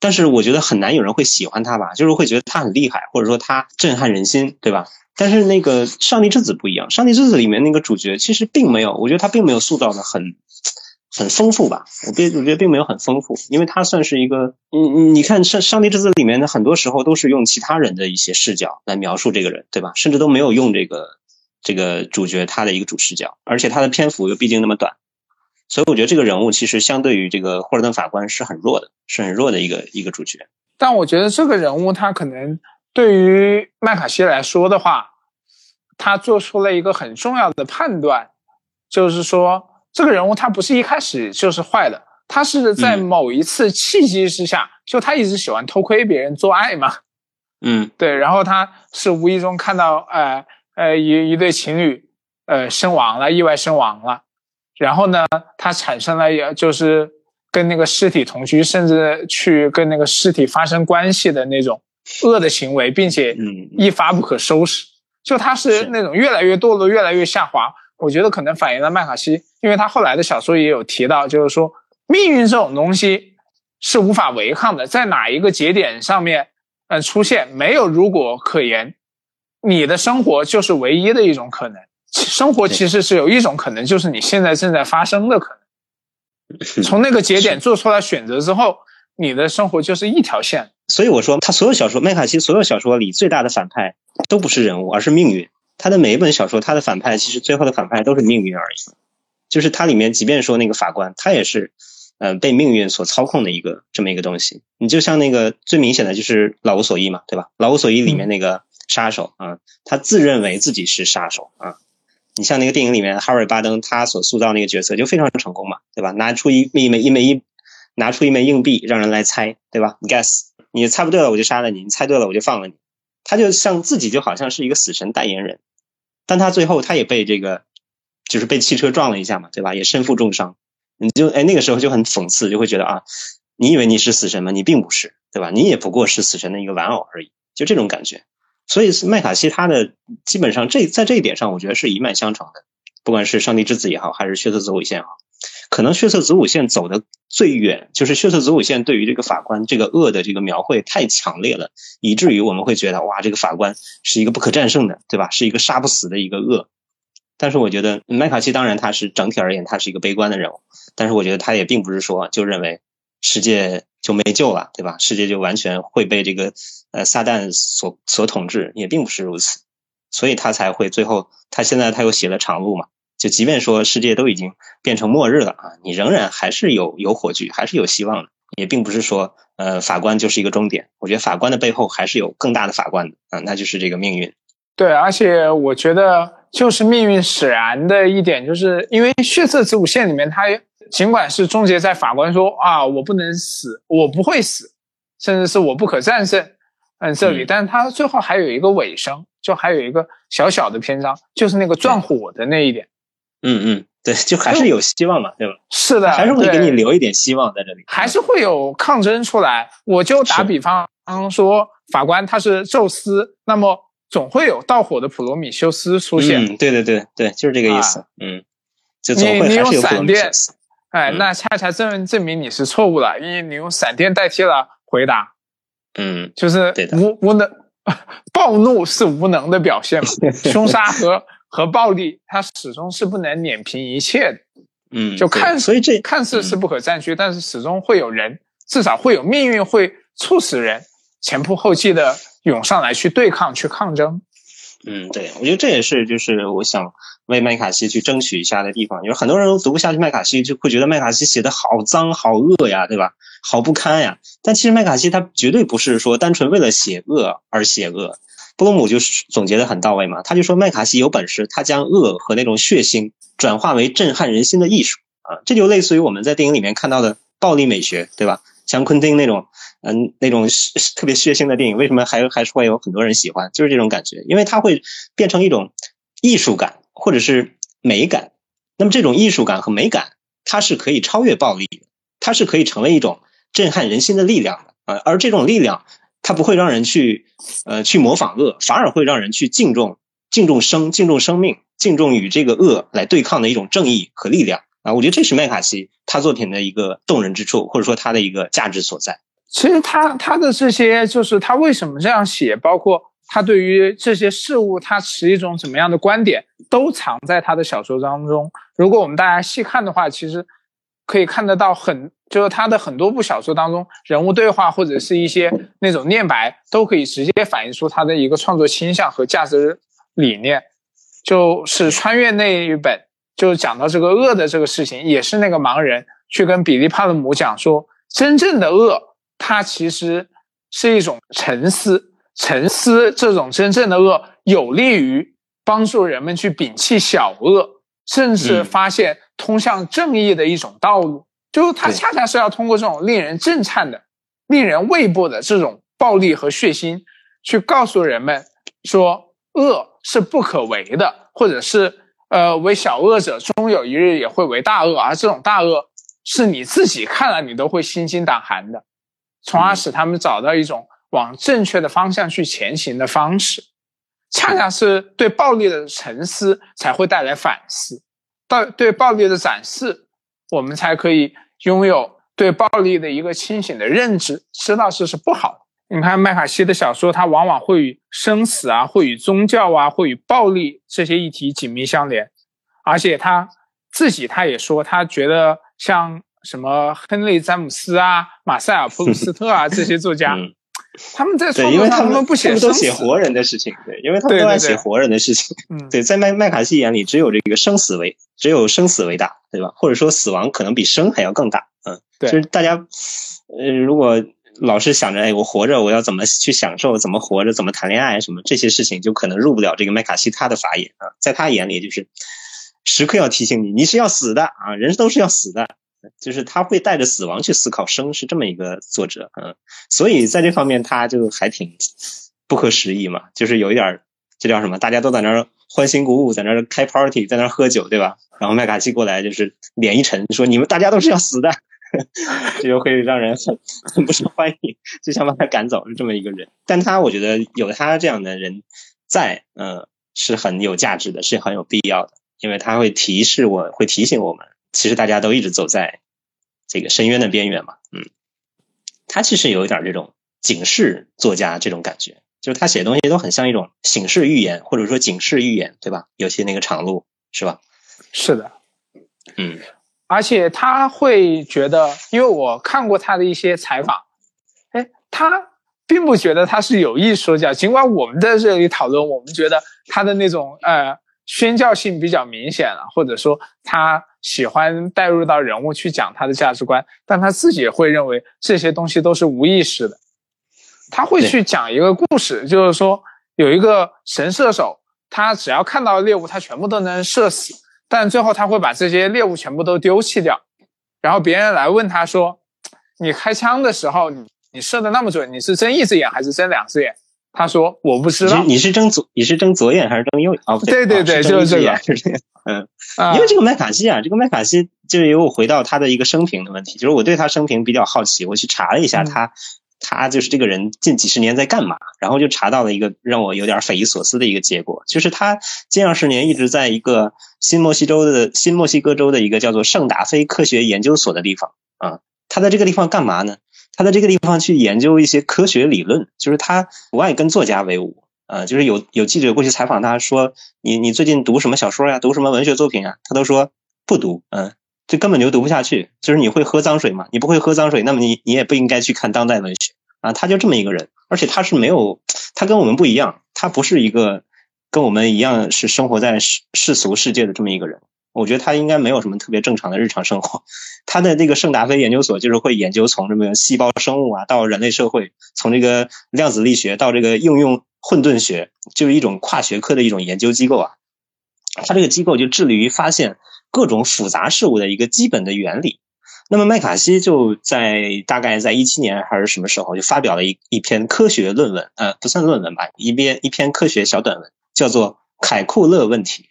但是我觉得很难有人会喜欢他吧，就是会觉得他很厉害，或者说他震撼人心，对吧？但是那个《上帝之子》不一样，《上帝之子》里面那个主角其实并没有，我觉得他并没有塑造的很。很丰富吧，我并我觉得并没有很丰富，因为他算是一个，你你你看《上上帝之子》里面的很多时候都是用其他人的一些视角来描述这个人，对吧？甚至都没有用这个这个主角他的一个主视角，而且他的篇幅又毕竟那么短，所以我觉得这个人物其实相对于这个霍尔顿法官是很弱的，是很弱的一个一个主角。但我觉得这个人物他可能对于麦卡锡来说的话，他做出了一个很重要的判断，就是说。这个人物他不是一开始就是坏的，他是在某一次契机之下，就他一直喜欢偷窥别人做爱嘛，嗯，对，然后他是无意中看到呃呃一一对情侣呃身亡了，意外身亡了，然后呢，他产生了也就是跟那个尸体同居，甚至去跟那个尸体发生关系的那种恶的行为，并且一发不可收拾，就他是那种越来越堕落，越来越下滑。我觉得可能反映了麦卡锡，因为他后来的小说也有提到，就是说命运这种东西是无法违抗的，在哪一个节点上面，呃，出现没有如果可言，你的生活就是唯一的一种可能。生活其实是有一种可能，就是你现在正在发生的可能。从那个节点做出来选择之后，你的生活就是一条线。所以我说，他所有小说，麦卡锡所有小说里最大的反派都不是人物，而是命运。他的每一本小说，他的反派其实最后的反派都是命运而已。就是它里面，即便说那个法官，他也是，呃，被命运所操控的一个这么一个东西。你就像那个最明显的就是老无所依嘛，对吧？老无所依里面那个杀手啊，他自认为自己是杀手啊。你像那个电影里面哈瑞巴登他所塑造那个角色就非常成功嘛，对吧？拿出一一枚一枚一，拿出一枚硬币让人来猜，对吧？你 guess，你猜不对了我就杀了你，你猜对了我就放了你。他就像自己就好像是一个死神代言人。但他最后他也被这个，就是被汽车撞了一下嘛，对吧？也身负重伤。你就哎那个时候就很讽刺，就会觉得啊，你以为你是死神吗？你并不是，对吧？你也不过是死神的一个玩偶而已，就这种感觉。所以麦卡锡他的基本上这在这一点上，我觉得是一脉相承的。不管是上帝之子也好，还是血色子午线也好，可能血色子午线走的最远，就是血色子午线对于这个法官这个恶的这个描绘太强烈了，以至于我们会觉得哇，这个法官是一个不可战胜的，对吧？是一个杀不死的一个恶。但是我觉得麦卡锡当然他是整体而言他是一个悲观的人物，但是我觉得他也并不是说就认为世界就没救了，对吧？世界就完全会被这个呃撒旦所所统治，也并不是如此，所以他才会最后他现在他又写了长路嘛。就即便说世界都已经变成末日了啊，你仍然还是有有火炬，还是有希望的。也并不是说，呃，法官就是一个终点。我觉得法官的背后还是有更大的法官的啊，那就是这个命运。对，而且我觉得就是命运使然的一点，就是因为血色子午线里面，它尽管是终结在法官说啊，我不能死，我不会死，甚至是我不可战胜，嗯，这里，但是他最后还有一个尾声，就还有一个小小的篇章，就是那个撞火的那一点。嗯嗯，对，就还是有希望嘛，对吧？是的，还是会给你留一点希望在这里，还是会有抗争出来。我就打比方说，法官他是宙斯，那么总会有盗火的普罗米修斯出现。嗯，对对对对，就是这个意思。嗯，就总会还是有闪电，哎，那恰恰证证明你是错误了，因为你用闪电代替了回答。嗯，就是无无能，暴怒是无能的表现嘛？凶杀和。和暴力，它始终是不能碾平一切的。嗯，就看所以这看似是不可占据，但是始终会有人，至少会有命运会促使人前仆后继的涌上来去对抗、去抗争。嗯，对，我觉得这也是就是我想为麦卡锡去争取一下的地方。有很多人都读不下去麦卡锡，就会觉得麦卡锡写的好脏、好恶呀，对吧？好不堪呀。但其实麦卡锡他绝对不是说单纯为了写恶而写恶。布鲁姆就是总结的很到位嘛，他就说麦卡锡有本事，他将恶和那种血腥转化为震撼人心的艺术啊，这就类似于我们在电影里面看到的暴力美学，对吧？像昆汀那种，嗯，那种特别血腥的电影，为什么还还是会有很多人喜欢？就是这种感觉，因为它会变成一种艺术感或者是美感。那么这种艺术感和美感，它是可以超越暴力的，它是可以成为一种震撼人心的力量的啊！而这种力量。它不会让人去，呃，去模仿恶，反而会让人去敬重、敬重生、敬重生命、敬重与这个恶来对抗的一种正义和力量啊！我觉得这是麦卡锡他作品的一个动人之处，或者说他的一个价值所在。其实他他的这些，就是他为什么这样写，包括他对于这些事物，他持一种怎么样的观点，都藏在他的小说当中。如果我们大家细看的话，其实可以看得到很。就是他的很多部小说当中，人物对话或者是一些那种念白，都可以直接反映出他的一个创作倾向和价值理念。就是穿越那一本，就是讲到这个恶的这个事情，也是那个盲人去跟比利帕勒姆讲说，真正的恶，它其实是一种沉思，沉思这种真正的恶，有利于帮助人们去摒弃小恶，甚至发现通向正义的一种道路。就是它恰恰是要通过这种令人震颤的、令人畏怖的这种暴力和血腥，去告诉人们说恶是不可为的，或者是呃为小恶者终有一日也会为大恶，而这种大恶是你自己看了你都会心惊胆寒的，从而使他们找到一种往正确的方向去前行的方式。恰恰是对暴力的沉思才会带来反思，到对暴力的展示。我们才可以拥有对暴力的一个清醒的认知，知道这是不好的。你看麦卡锡的小说，它往往会与生死啊，会与宗教啊，会与暴力这些议题紧密相连。而且他自己他也说，他觉得像什么亨利·詹姆斯啊、马塞尔·普鲁斯特啊这些作家。他们在创作上，他们不写，都写活人的事情，对，因为他们都爱写活人的事情。嗯，对，在麦麦卡锡眼里，只有这个生死为，只有生死为大，对吧？或者说死亡可能比生还要更大。嗯，对，就是大家，呃，如果老是想着，哎，我活着，我要怎么去享受，怎么活着，怎么谈恋爱，什么这些事情，就可能入不了这个麦卡锡他的法眼啊。在他眼里，就是时刻要提醒你，你是要死的啊，人都是要死的。就是他会带着死亡去思考生，是这么一个作者，嗯，所以在这方面他就还挺不合时宜嘛，就是有一点这叫什么？大家都在那儿欢欣鼓舞，在那儿开 party，在那儿喝酒，对吧？然后麦卡锡过来就是脸一沉，说你们大家都是要死的，这 就会让人很 很不受欢迎，就想把他赶走，是这么一个人。但他我觉得有他这样的人在，嗯，是很有价值的，是很有必要的，因为他会提示我，会提醒我们。其实大家都一直走在这个深渊的边缘嘛，嗯，他其实有一点这种警示作家这种感觉，就是他写的东西都很像一种警示预言，或者说警示预言，对吧？有些那个长路是吧？是的，嗯，而且他会觉得，因为我看过他的一些采访，哎，他并不觉得他是有意说教，尽管我们在这里讨论，我们觉得他的那种呃。宣教性比较明显了，或者说他喜欢带入到人物去讲他的价值观，但他自己也会认为这些东西都是无意识的。他会去讲一个故事，就是说有一个神射手，他只要看到猎物，他全部都能射死，但最后他会把这些猎物全部都丢弃掉。然后别人来问他说：“你开枪的时候，你你射的那么准，你是睁一只眼还是睁两只眼？”他说：“我不知道，你是睁左，你是睁左眼还是睁右眼？哦，对对对，就是这个，是这样。嗯，因为这个麦卡锡啊，这个麦卡锡就是又回到他的一个生平的问题，就是我对他生平比较好奇，我去查了一下他，他就是这个人近几十年在干嘛，然后就查到了一个让我有点匪夷所思的一个结果，就是他近二十年一直在一个新墨西州的新墨西哥州的一个叫做圣达菲科学研究所的地方啊，他在这个地方干嘛呢？”他在这个地方去研究一些科学理论，就是他不爱跟作家为伍，呃，就是有有记者过去采访他说，你你最近读什么小说呀？读什么文学作品啊？他都说不读，嗯，这根本就读不下去。就是你会喝脏水嘛？你不会喝脏水，那么你你也不应该去看当代文学啊。他就这么一个人，而且他是没有，他跟我们不一样，他不是一个跟我们一样是生活在世世俗世界的这么一个人。我觉得他应该没有什么特别正常的日常生活。他的那个圣达菲研究所就是会研究从这个细胞生物啊到人类社会，从这个量子力学到这个应用混沌学，就是一种跨学科的一种研究机构啊。他这个机构就致力于发现各种复杂事物的一个基本的原理。那么麦卡锡就在大概在一七年还是什么时候，就发表了一一篇科学论文，呃，不算论文吧，一篇一篇科学小短文，叫做凯库勒问题。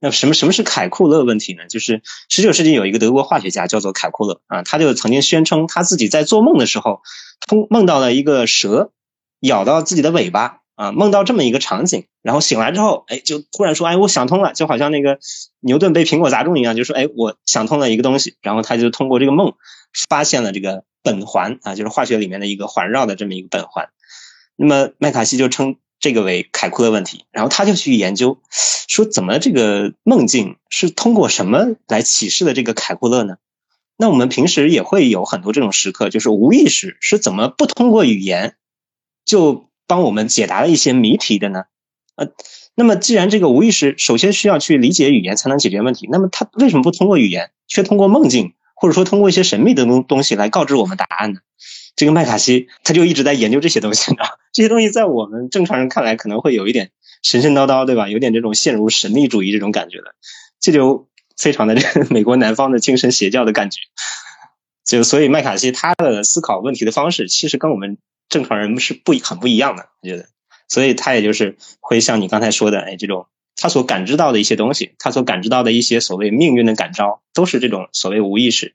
那什么什么是凯库勒问题呢？就是十九世纪有一个德国化学家叫做凯库勒啊，他就曾经宣称他自己在做梦的时候，通梦到了一个蛇咬到自己的尾巴啊，梦到这么一个场景，然后醒来之后，哎，就突然说，哎，我想通了，就好像那个牛顿被苹果砸中一样，就说，哎，我想通了一个东西，然后他就通过这个梦发现了这个苯环啊，就是化学里面的一个环绕的这么一个苯环。那么麦卡锡就称。这个为凯库勒问题，然后他就去研究，说怎么这个梦境是通过什么来启示的这个凯库勒呢？那我们平时也会有很多这种时刻，就是无意识是怎么不通过语言就帮我们解答了一些谜题的呢？呃，那么既然这个无意识首先需要去理解语言才能解决问题，那么他为什么不通过语言，却通过梦境或者说通过一些神秘的东东西来告知我们答案呢？这个麦卡锡他就一直在研究这些东西啊，这些东西在我们正常人看来可能会有一点神神叨叨，对吧？有点这种陷入神秘主义这种感觉的，这就非常的这个美国南方的精神邪教的感觉。就所以麦卡锡他的思考问题的方式，其实跟我们正常人是不很不一样的，我觉得。所以他也就是会像你刚才说的，哎，这种他所感知到的一些东西，他所感知到的一些所谓命运的感召，都是这种所谓无意识、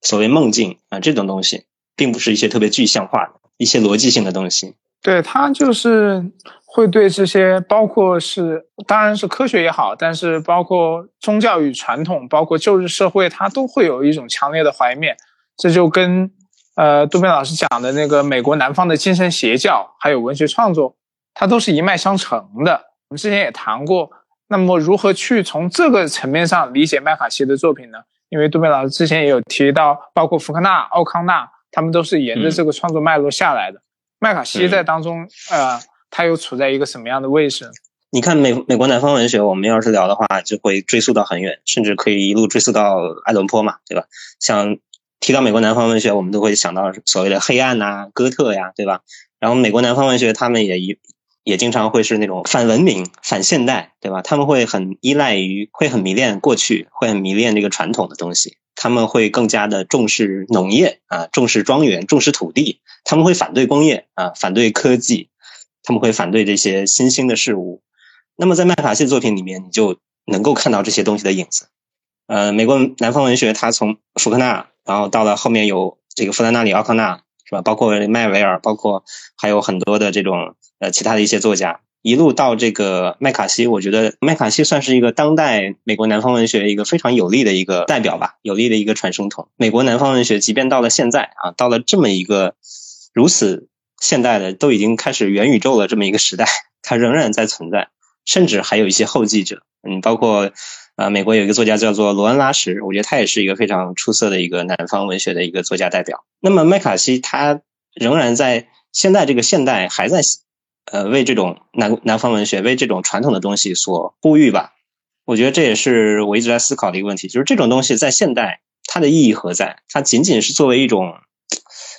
所谓梦境啊这种东西。并不是一些特别具象化的一些逻辑性的东西。对他就是会对这些，包括是当然是科学也好，但是包括宗教与传统，包括旧日社会，他都会有一种强烈的怀念。这就跟呃杜斌老师讲的那个美国南方的精神邪教，还有文学创作，它都是一脉相承的。我们之前也谈过，那么如何去从这个层面上理解麦卡锡的作品呢？因为杜斌老师之前也有提到，包括福克纳、奥康纳。他们都是沿着这个创作脉络下来的。麦卡锡在当中，呃，他又处在一个什么样的位置？你看美美国南方文学，我们要是聊的话，就会追溯到很远，甚至可以一路追溯到爱伦坡嘛，对吧？像提到美国南方文学，我们都会想到所谓的黑暗呐、哥特呀，对吧？然后美国南方文学，他们也一也经常会是那种反文明、反现代，对吧？他们会很依赖于，会很迷恋过去，会很迷恋这个传统的东西。他们会更加的重视农业啊，重视庄园，重视土地。他们会反对工业啊，反对科技，他们会反对这些新兴的事物。那么在麦卡锡作品里面，你就能够看到这些东西的影子。呃，美国南方文学，它从福克纳，然后到了后面有这个弗兰纳里奥康纳，是吧？包括麦维尔，包括还有很多的这种呃其他的一些作家。一路到这个麦卡锡，我觉得麦卡锡算是一个当代美国南方文学一个非常有力的一个代表吧，有力的一个传声筒。美国南方文学，即便到了现在啊，到了这么一个如此现代的，都已经开始元宇宙了这么一个时代，它仍然在存在，甚至还有一些后继者。嗯，包括呃，美国有一个作家叫做罗恩拉什，我觉得他也是一个非常出色的一个南方文学的一个作家代表。那么麦卡锡他仍然在现在这个现代还在。呃，为这种南南方文学，为这种传统的东西所呼吁吧。我觉得这也是我一直在思考的一个问题，就是这种东西在现代它的意义何在？它仅仅是作为一种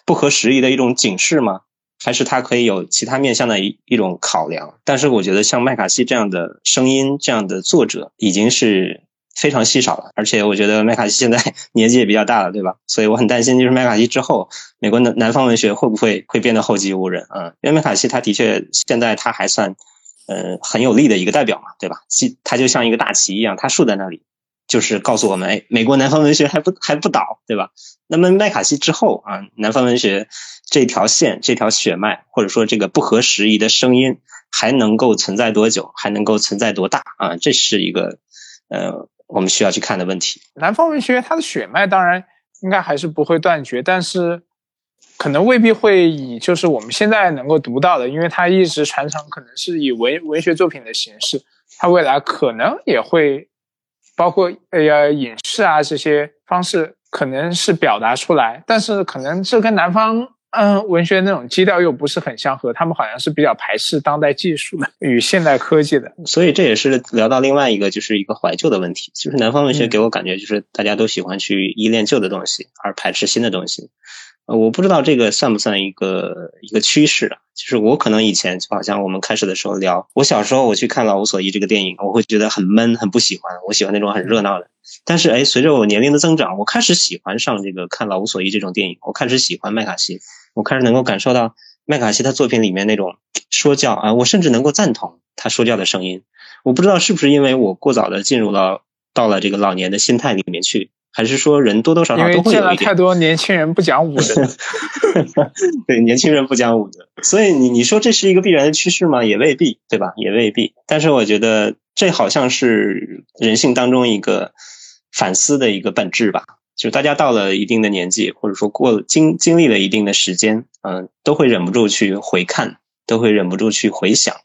不合时宜的一种警示吗？还是它可以有其他面向的一一种考量？但是我觉得像麦卡锡这样的声音，这样的作者已经是。非常稀少了，而且我觉得麦卡锡现在 年纪也比较大了，对吧？所以我很担心，就是麦卡锡之后，美国南南方文学会不会会变得后继无人啊？因为麦卡锡他的确现在他还算，呃，很有力的一个代表嘛，对吧？其他就像一个大旗一样，他竖在那里，就是告诉我们，哎，美国南方文学还不还不倒，对吧？那么麦卡锡之后啊，南方文学这条线、这条血脉，或者说这个不合时宜的声音，还能够存在多久？还能够存在多大啊？这是一个，呃。我们需要去看的问题，南方文学它的血脉当然应该还是不会断绝，但是可能未必会以就是我们现在能够读到的，因为它一直传承可能是以文文学作品的形式，它未来可能也会包括呃影视啊这些方式，可能是表达出来，但是可能这跟南方。嗯，文学那种基调又不是很相合，他们好像是比较排斥当代技术的与现代科技的，所以这也是聊到另外一个，就是一个怀旧的问题。就是南方文学给我感觉，就是大家都喜欢去依恋旧的东西，而排斥新的东西。呃，我不知道这个算不算一个一个趋势啊？就是我可能以前就好像我们开始的时候聊，我小时候我去看《老无所依》这个电影，我会觉得很闷，很不喜欢。我喜欢那种很热闹的。但是哎，随着我年龄的增长，我开始喜欢上这个看《老无所依》这种电影，我开始喜欢麦卡锡，我开始能够感受到麦卡锡他作品里面那种说教啊，我甚至能够赞同他说教的声音。我不知道是不是因为我过早的进入了到了这个老年的心态里面去。还是说人多多少少都会有一点。见了太多年轻人不讲武德。对，年轻人不讲武德，所以你你说这是一个必然的趋势吗？也未必，对吧？也未必。但是我觉得这好像是人性当中一个反思的一个本质吧。就大家到了一定的年纪，或者说过经经历了一定的时间，嗯，都会忍不住去回看，都会忍不住去回想，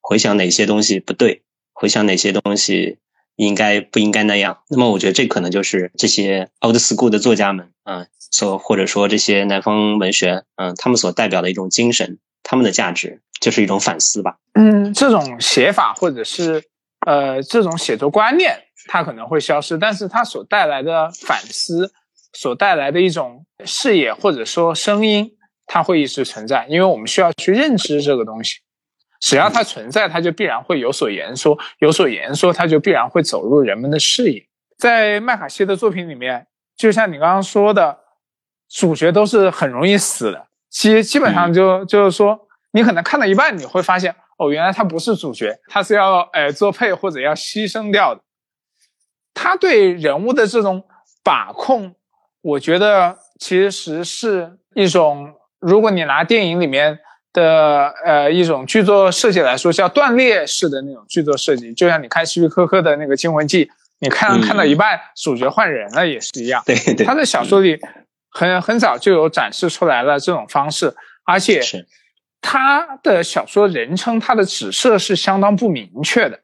回想哪些东西不对，回想哪些东西。应该不应该那样？那么我觉得这可能就是这些 old school 的作家们，嗯，所或者说这些南方文学，嗯，他们所代表的一种精神，他们的价值就是一种反思吧。嗯，这种写法或者是呃这种写作观念，它可能会消失，但是它所带来的反思，所带来的一种视野或者说声音，它会一直存在，因为我们需要去认知这个东西。只要它存在，它就必然会有所言说，有所言说，它就必然会走入人们的视野。在麦卡锡的作品里面，就像你刚刚说的，主角都是很容易死的。基基本上就就是说，你可能看到一半，你会发现，哦，原来他不是主角，他是要呃做配或者要牺牲掉的。他对人物的这种把控，我觉得其实是一种，如果你拿电影里面。的呃一种剧作设计来说，叫断裂式的那种剧作设计，就像你看希区柯克的那个《惊魂记》，你看看到一半，主角换人了也是一样。对对，他的小说里很很早就有展示出来了这种方式，而且他的小说人称他的指涉是相当不明确的。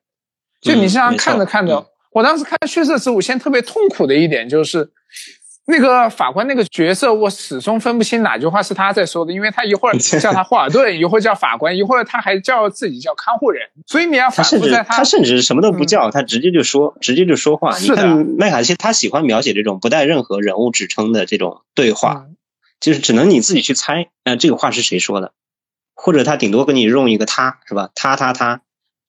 就你这样看着看着，我当时看《血色子午线》特别痛苦的一点就是。那个法官那个角色，我始终分不清哪句话是他在说的，因为他一会儿 叫他霍尔顿，一会儿叫法官，一会儿他还叫自己叫看护人，所以你要反复在他甚至什么都不叫，他直接就说，直接就说话。是的麦卡锡，他喜欢描写这种不带任何人物指称的这种对话，就是只能你自己去猜，呃，这个话是谁说的，或者他顶多给你用一个他，是吧？他他他。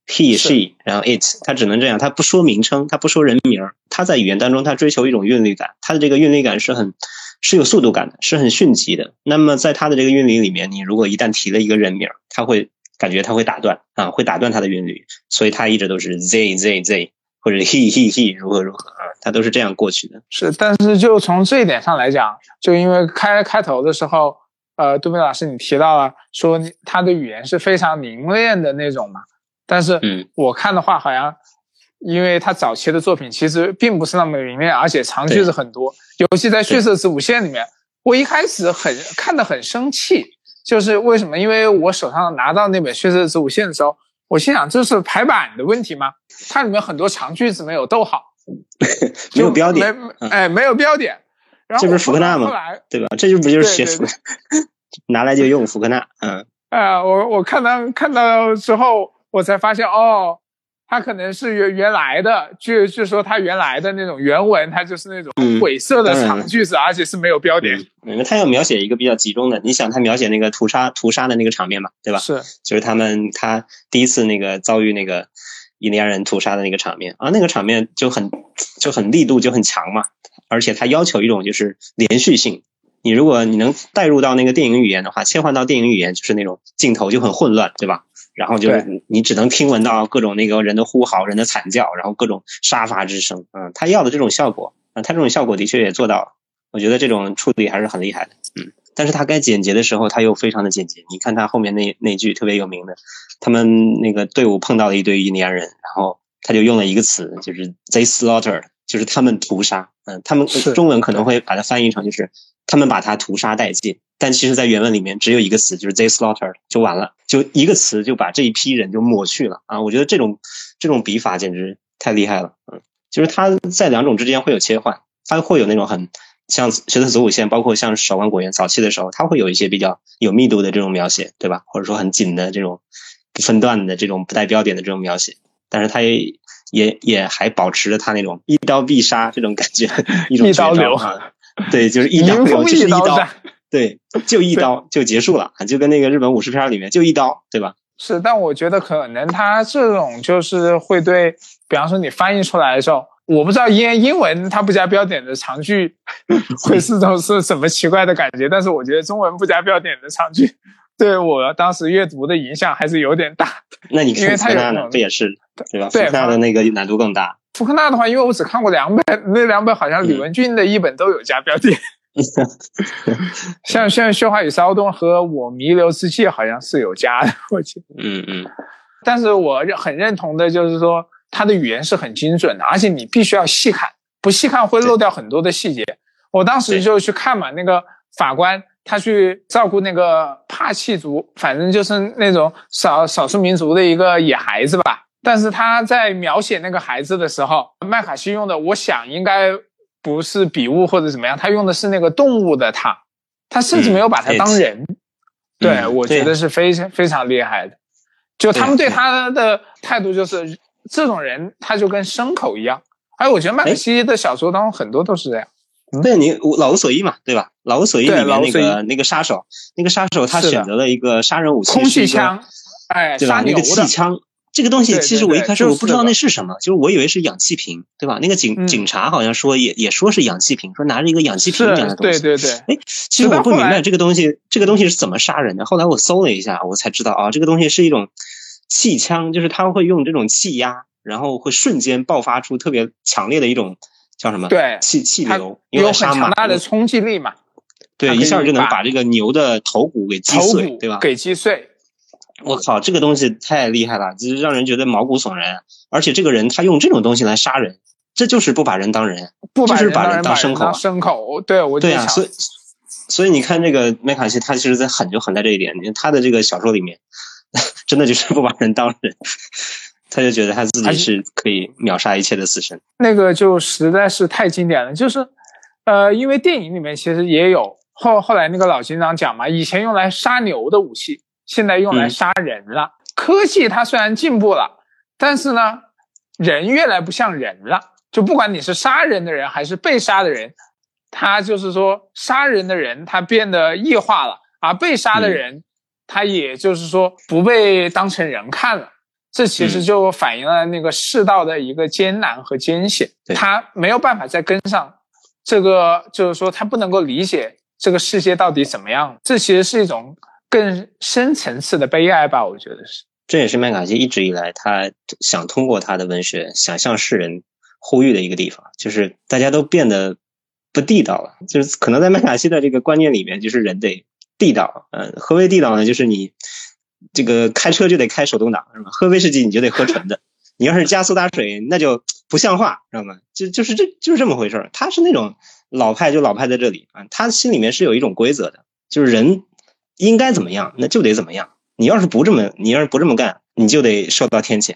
He she，然后 it，他只能这样，他不说名称，他不说人名他在语言当中，他追求一种韵律感，他的这个韵律感是很是有速度感的，是很迅疾的。那么在他的这个韵律里面，你如果一旦提了一个人名他会感觉他会打断啊，会打断他的韵律，所以他一直都是 z z z，或者 he he he，如何如何啊，他都是这样过去的。是，但是就从这一点上来讲，就因为开开头的时候，呃，杜飞老师你提到了说他的语言是非常凝练的那种嘛。但是，我看的话，好像，因为他早期的作品其实并不是那么明亮，而且长句子很多，尤其在《血色子午线》里面，我一开始很看得很生气，就是为什么？因为我手上拿到那本《血色子午线》的时候，我心想这是排版的问题吗？它里面很多长句子没有逗号，没有标点，哎，没有标点。这不是福克纳吗？对吧？这就不就是写福，拿来就用福克纳，嗯。哎，我我看到看到之后。我才发现哦，他可能是原原来的，据据说他原来的那种原文，它就是那种晦涩的长句子，而且是没有标点。因为他要描写一个比较集中的，你想他描写那个屠杀屠杀的那个场面嘛，对吧？是，就是他们他第一次那个遭遇那个印第安人屠杀的那个场面啊，那个场面就很就很力度就很强嘛，而且他要求一种就是连续性。你如果你能带入到那个电影语言的话，切换到电影语言就是那种镜头就很混乱，对吧？然后就是你只能听闻到各种那个人的呼嚎、人的惨叫，然后各种杀伐之声。嗯，他要的这种效果，啊，他这种效果的确也做到了。我觉得这种处理还是很厉害的。嗯，但是他该简洁的时候，他又非常的简洁。你看他后面那那句特别有名的，他们那个队伍碰到了一堆印第安人，然后他就用了一个词，就是 they slaughtered，就是他们屠杀。嗯，他们中文可能会把它翻译成就是他们把他屠杀殆尽。但其实，在原文里面只有一个词，就是 they slaughtered 就完了，就一个词就把这一批人就抹去了啊！我觉得这种这种笔法简直太厉害了，嗯，就是他在两种之间会有切换，他会有那种很像《学的子午线》，包括像《守望果园》早期的时候，他会有一些比较有密度的这种描写，对吧？或者说很紧的这种不分段的这种不带标点的这种描写，但是他也也也还保持着他那种一刀必杀这种感觉，一种绝招啊！对，就是一刀，就是一刀。对，就一刀就结束了，就跟那个日本武士片里面就一刀，对吧？是，但我觉得可能他这种就是会对，比方说你翻译出来的时候，我不知道英英文它不加标点的长句 会是种是什么奇怪的感觉，但是我觉得中文不加标点的长句对我当时阅读的影响还是有点大。那你看福克纳呢？不也是对吧？福克纳的那个难度更大。福克纳的话，因为我只看过两本，那两本好像李文俊的一本都有加标点。像像《喧哗与骚动》和我弥留之际好像是有加的，我记得。嗯嗯。但是我很认同的就是说，他的语言是很精准的，而且你必须要细看，不细看会漏掉很多的细节。我当时就去看嘛，那个法官他去照顾那个帕契族，反正就是那种少少数民族的一个野孩子吧。但是他在描写那个孩子的时候，麦卡锡用的，我想应该。不是笔误或者怎么样，他用的是那个动物的他，他甚至没有把他当人。对，我觉得是非常非常厉害的。就他们对他的态度就是，这种人他就跟牲口一样。哎，我觉得麦卡锡的小说当中很多都是这样。对你老无所依嘛，对吧？老无所依里面那个那个杀手，那个杀手他选择了一个杀人武器，空气枪，哎，对吧？那个气枪。这个东西其实我一开始我不知道那是什么，就是我以为是氧气瓶，对吧？那个警警察好像说也也说是氧气瓶，说拿着一个氧气瓶一样的东西。对对对。哎，其实我不明白这个东西，这个东西是怎么杀人的。后来我搜了一下，我才知道啊，这个东西是一种气枪，就是他会用这种气压，然后会瞬间爆发出特别强烈的一种叫什么？对，气气流，有很强大的冲击力嘛。对，一下就能把这个牛的头骨给击碎，对吧？给击碎。我靠，这个东西太厉害了，就是让人觉得毛骨悚然。而且这个人他用这种东西来杀人，这就是不把人当人，不把人当牲口。牲口，对，我对啊，所以所以你看这个麦卡锡，他其实在狠就狠在这一点。你看他的这个小说里面，真的就是不把人当人，他就觉得他自己是可以秒杀一切的死神。那个就实在是太经典了，就是呃，因为电影里面其实也有后后来那个老警长讲嘛，以前用来杀牛的武器。现在用来杀人了。科技它虽然进步了，但是呢，人越来不像人了。就不管你是杀人的人还是被杀的人，他就是说杀人的人他变得异化了，而被杀的人他也就是说不被当成人看了。这其实就反映了那个世道的一个艰难和艰险。他没有办法再跟上这个，就是说他不能够理解这个世界到底怎么样。这其实是一种。更深层次的悲哀吧，我觉得是。这也是麦卡锡一直以来他想通过他的文学想向世人呼吁的一个地方，就是大家都变得不地道了。就是可能在麦卡锡的这个观念里面，就是人得地道。嗯，何为地道呢？就是你这个开车就得开手动挡，是吧？喝威士忌你就得喝纯的。你要是加苏打水，那就不像话，知道吗？就就是这就是这么回事他是那种老派，就老派在这里啊。他心里面是有一种规则的，就是人。应该怎么样，那就得怎么样。你要是不这么，你要是不这么干，你就得受到天谴。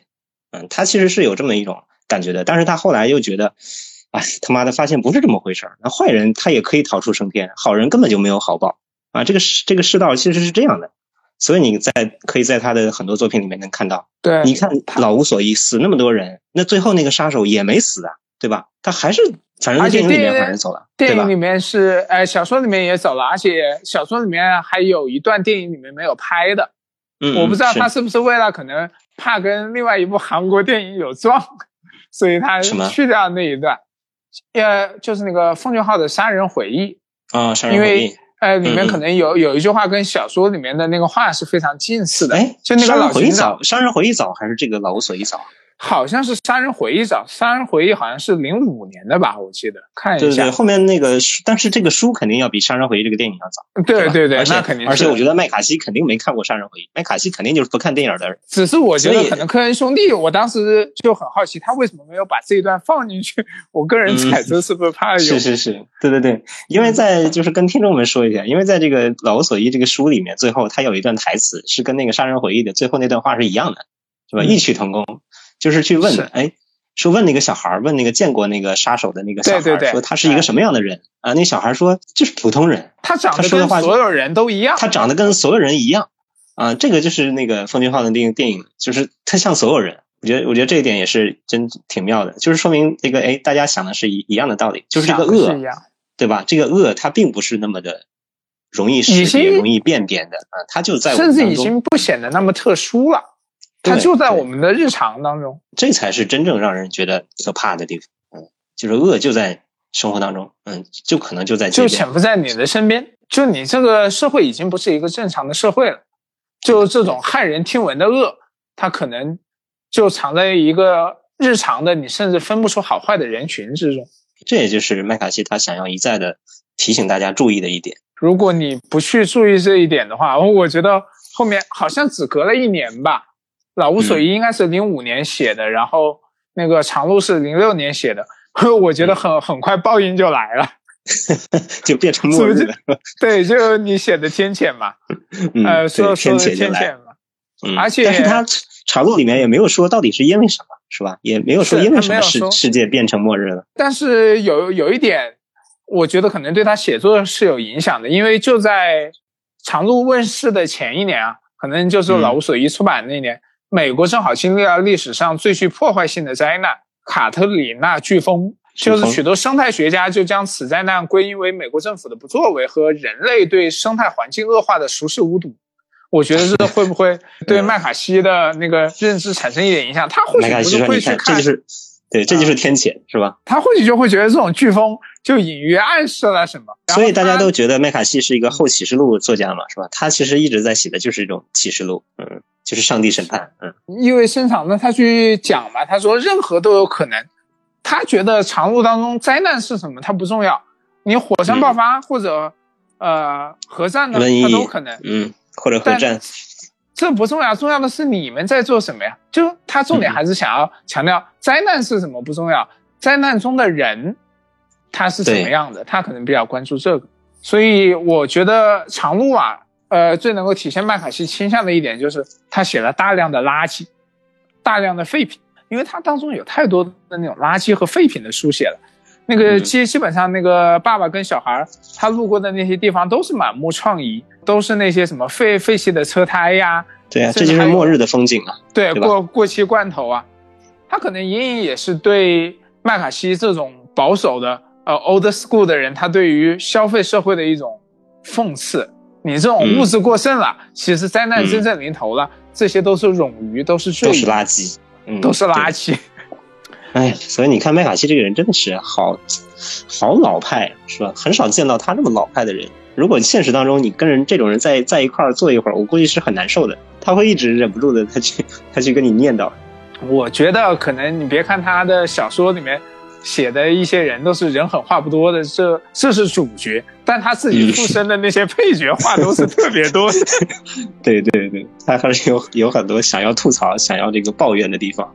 嗯，他其实是有这么一种感觉的，但是他后来又觉得，哎，他妈的，发现不是这么回事儿。那坏人他也可以逃出升天，好人根本就没有好报啊。这个世这个世道其实是这样的，所以你在可以在他的很多作品里面能看到。对，你看老无所依，死那么多人，那最后那个杀手也没死啊，对吧？他还是。反正电影里面反正走了，电影里面是，哎，小说里面也走了，而且小说里面还有一段电影里面没有拍的，嗯，我不知道他是不是为了可能怕跟另外一部韩国电影有撞，所以他去掉那一段，呃，就是那个奉俊昊的《杀人回忆》啊，杀人回忆，呃，里面可能有有一句话跟小说里面的那个话是非常近似的，哎，就那个老回忆早，《杀人回忆》早还是这个老无所依早？好像是《杀人回忆》早，《杀人回忆》好像是零五年的吧，我记得看一下。对对，后面那个，但是这个书肯定要比《杀人回忆》这个电影要早。对对对，那肯定。而且我觉得麦卡锡肯定没看过《杀人回忆》，麦卡锡肯定就是不看电影的人。只是我觉得可能科恩兄弟，我当时就很好奇，他为什么没有把这一段放进去？我个人猜测是不是怕有？是是是，对对对，因为在就是跟听众们说一下，因为在这个《老无所依》这个书里面，最后他有一段台词是跟那个《杀人回忆》的最后那段话是一样的，是吧？异曲同工。就是去问，哎，说问那个小孩问那个见过那个杀手的那个小孩说他是一个什么样的人啊？那小孩说就是普通人，他长得跟所有人都一样，他长得跟所有人一样啊。这个就是那个奉俊昊的那个电影，就是他像所有人。我觉得，我觉得这一点也是真挺妙的，就是说明这个哎，大家想的是一一样的道理，就是这个恶，对吧？这个恶它并不是那么的容易识别、容易辨别的啊，他就在甚至已经不显得那么特殊了，他就在我们的日常当中，这才是真正让人觉得可怕的地方。嗯，就是恶就在生活当中，嗯，就可能就在就潜伏在你的身边，就你这个社会已经不是一个正常的社会了，就这种骇人听闻的恶，它可能就藏在一个日常的你甚至分不出好坏的人群之中。这也就是麦卡锡他想要一再的提醒大家注意的一点。如果你不去注意这一点的话，我觉得后面好像只隔了一年吧。老无所依应该是零五年写的，然后那个长路是零六年写的。我觉得很很快报应就来了，就变成末日了。对，就你写的天谴嘛，呃，说说的天谴嘛。嗯，而且但是他长路里面也没有说到底是因为什么。是吧？也没有说因为什么世世界变成末日了。但是有有一点，我觉得可能对他写作是有影响的，因为就在《长路》问世的前一年啊，可能就是《老无所依》出版那年，美国正好经历了历史上最具破坏性的灾难——卡特里娜飓风。就是许多生态学家就将此灾难归因为美国政府的不作为和人类对生态环境恶化的熟视无睹。我觉得这会不会对 麦卡锡的那个认知产生一点影响？他或许不是会去看，这就是，对，这就是天谴，是吧？他或许就会觉得这种飓风就隐约暗示了什么。所以大家都觉得麦卡锡是一个后启示录作家嘛，是吧？他其实一直在写的就是一种启示录，嗯，就是上帝审判，嗯。意味深长的，他去讲嘛，他说任何都有可能。他觉得长路当中灾难是什么，他不重要。你火山爆发或者呃核战呢，他都可能，嗯。或者核战，这不重要，重要的是你们在做什么呀？就他重点还是想要强调灾难是什么不重要，灾难中的人他是怎么样的，他可能比较关注这个。所以我觉得长路啊，呃，最能够体现麦卡锡倾向的一点就是他写了大量的垃圾，大量的废品，因为他当中有太多的那种垃圾和废品的书写了。那个基基本上那个爸爸跟小孩他路过的那些地方都是满目疮痍。都是那些什么废废弃的车胎呀，对啊，这就是末日的风景啊。对，过过期罐头啊，他可能隐隐也是对麦卡锡这种保守的呃 old school 的人，他对于消费社会的一种讽刺。你这种物质过剩了，其实灾难真正临头了，这些都是冗余，都是都是垃圾，嗯，都是垃圾。哎，所以你看麦卡锡这个人真的是好好老派，是吧？很少见到他这么老派的人。如果现实当中你跟人这种人在在一块儿坐一会儿，我估计是很难受的。他会一直忍不住的，他去他去跟你念叨。我觉得可能你别看他的小说里面写的一些人都是人狠话不多的，这这是主角，但他自己附身的那些配角话都是特别多。对对对，他还是有有很多想要吐槽、想要这个抱怨的地方。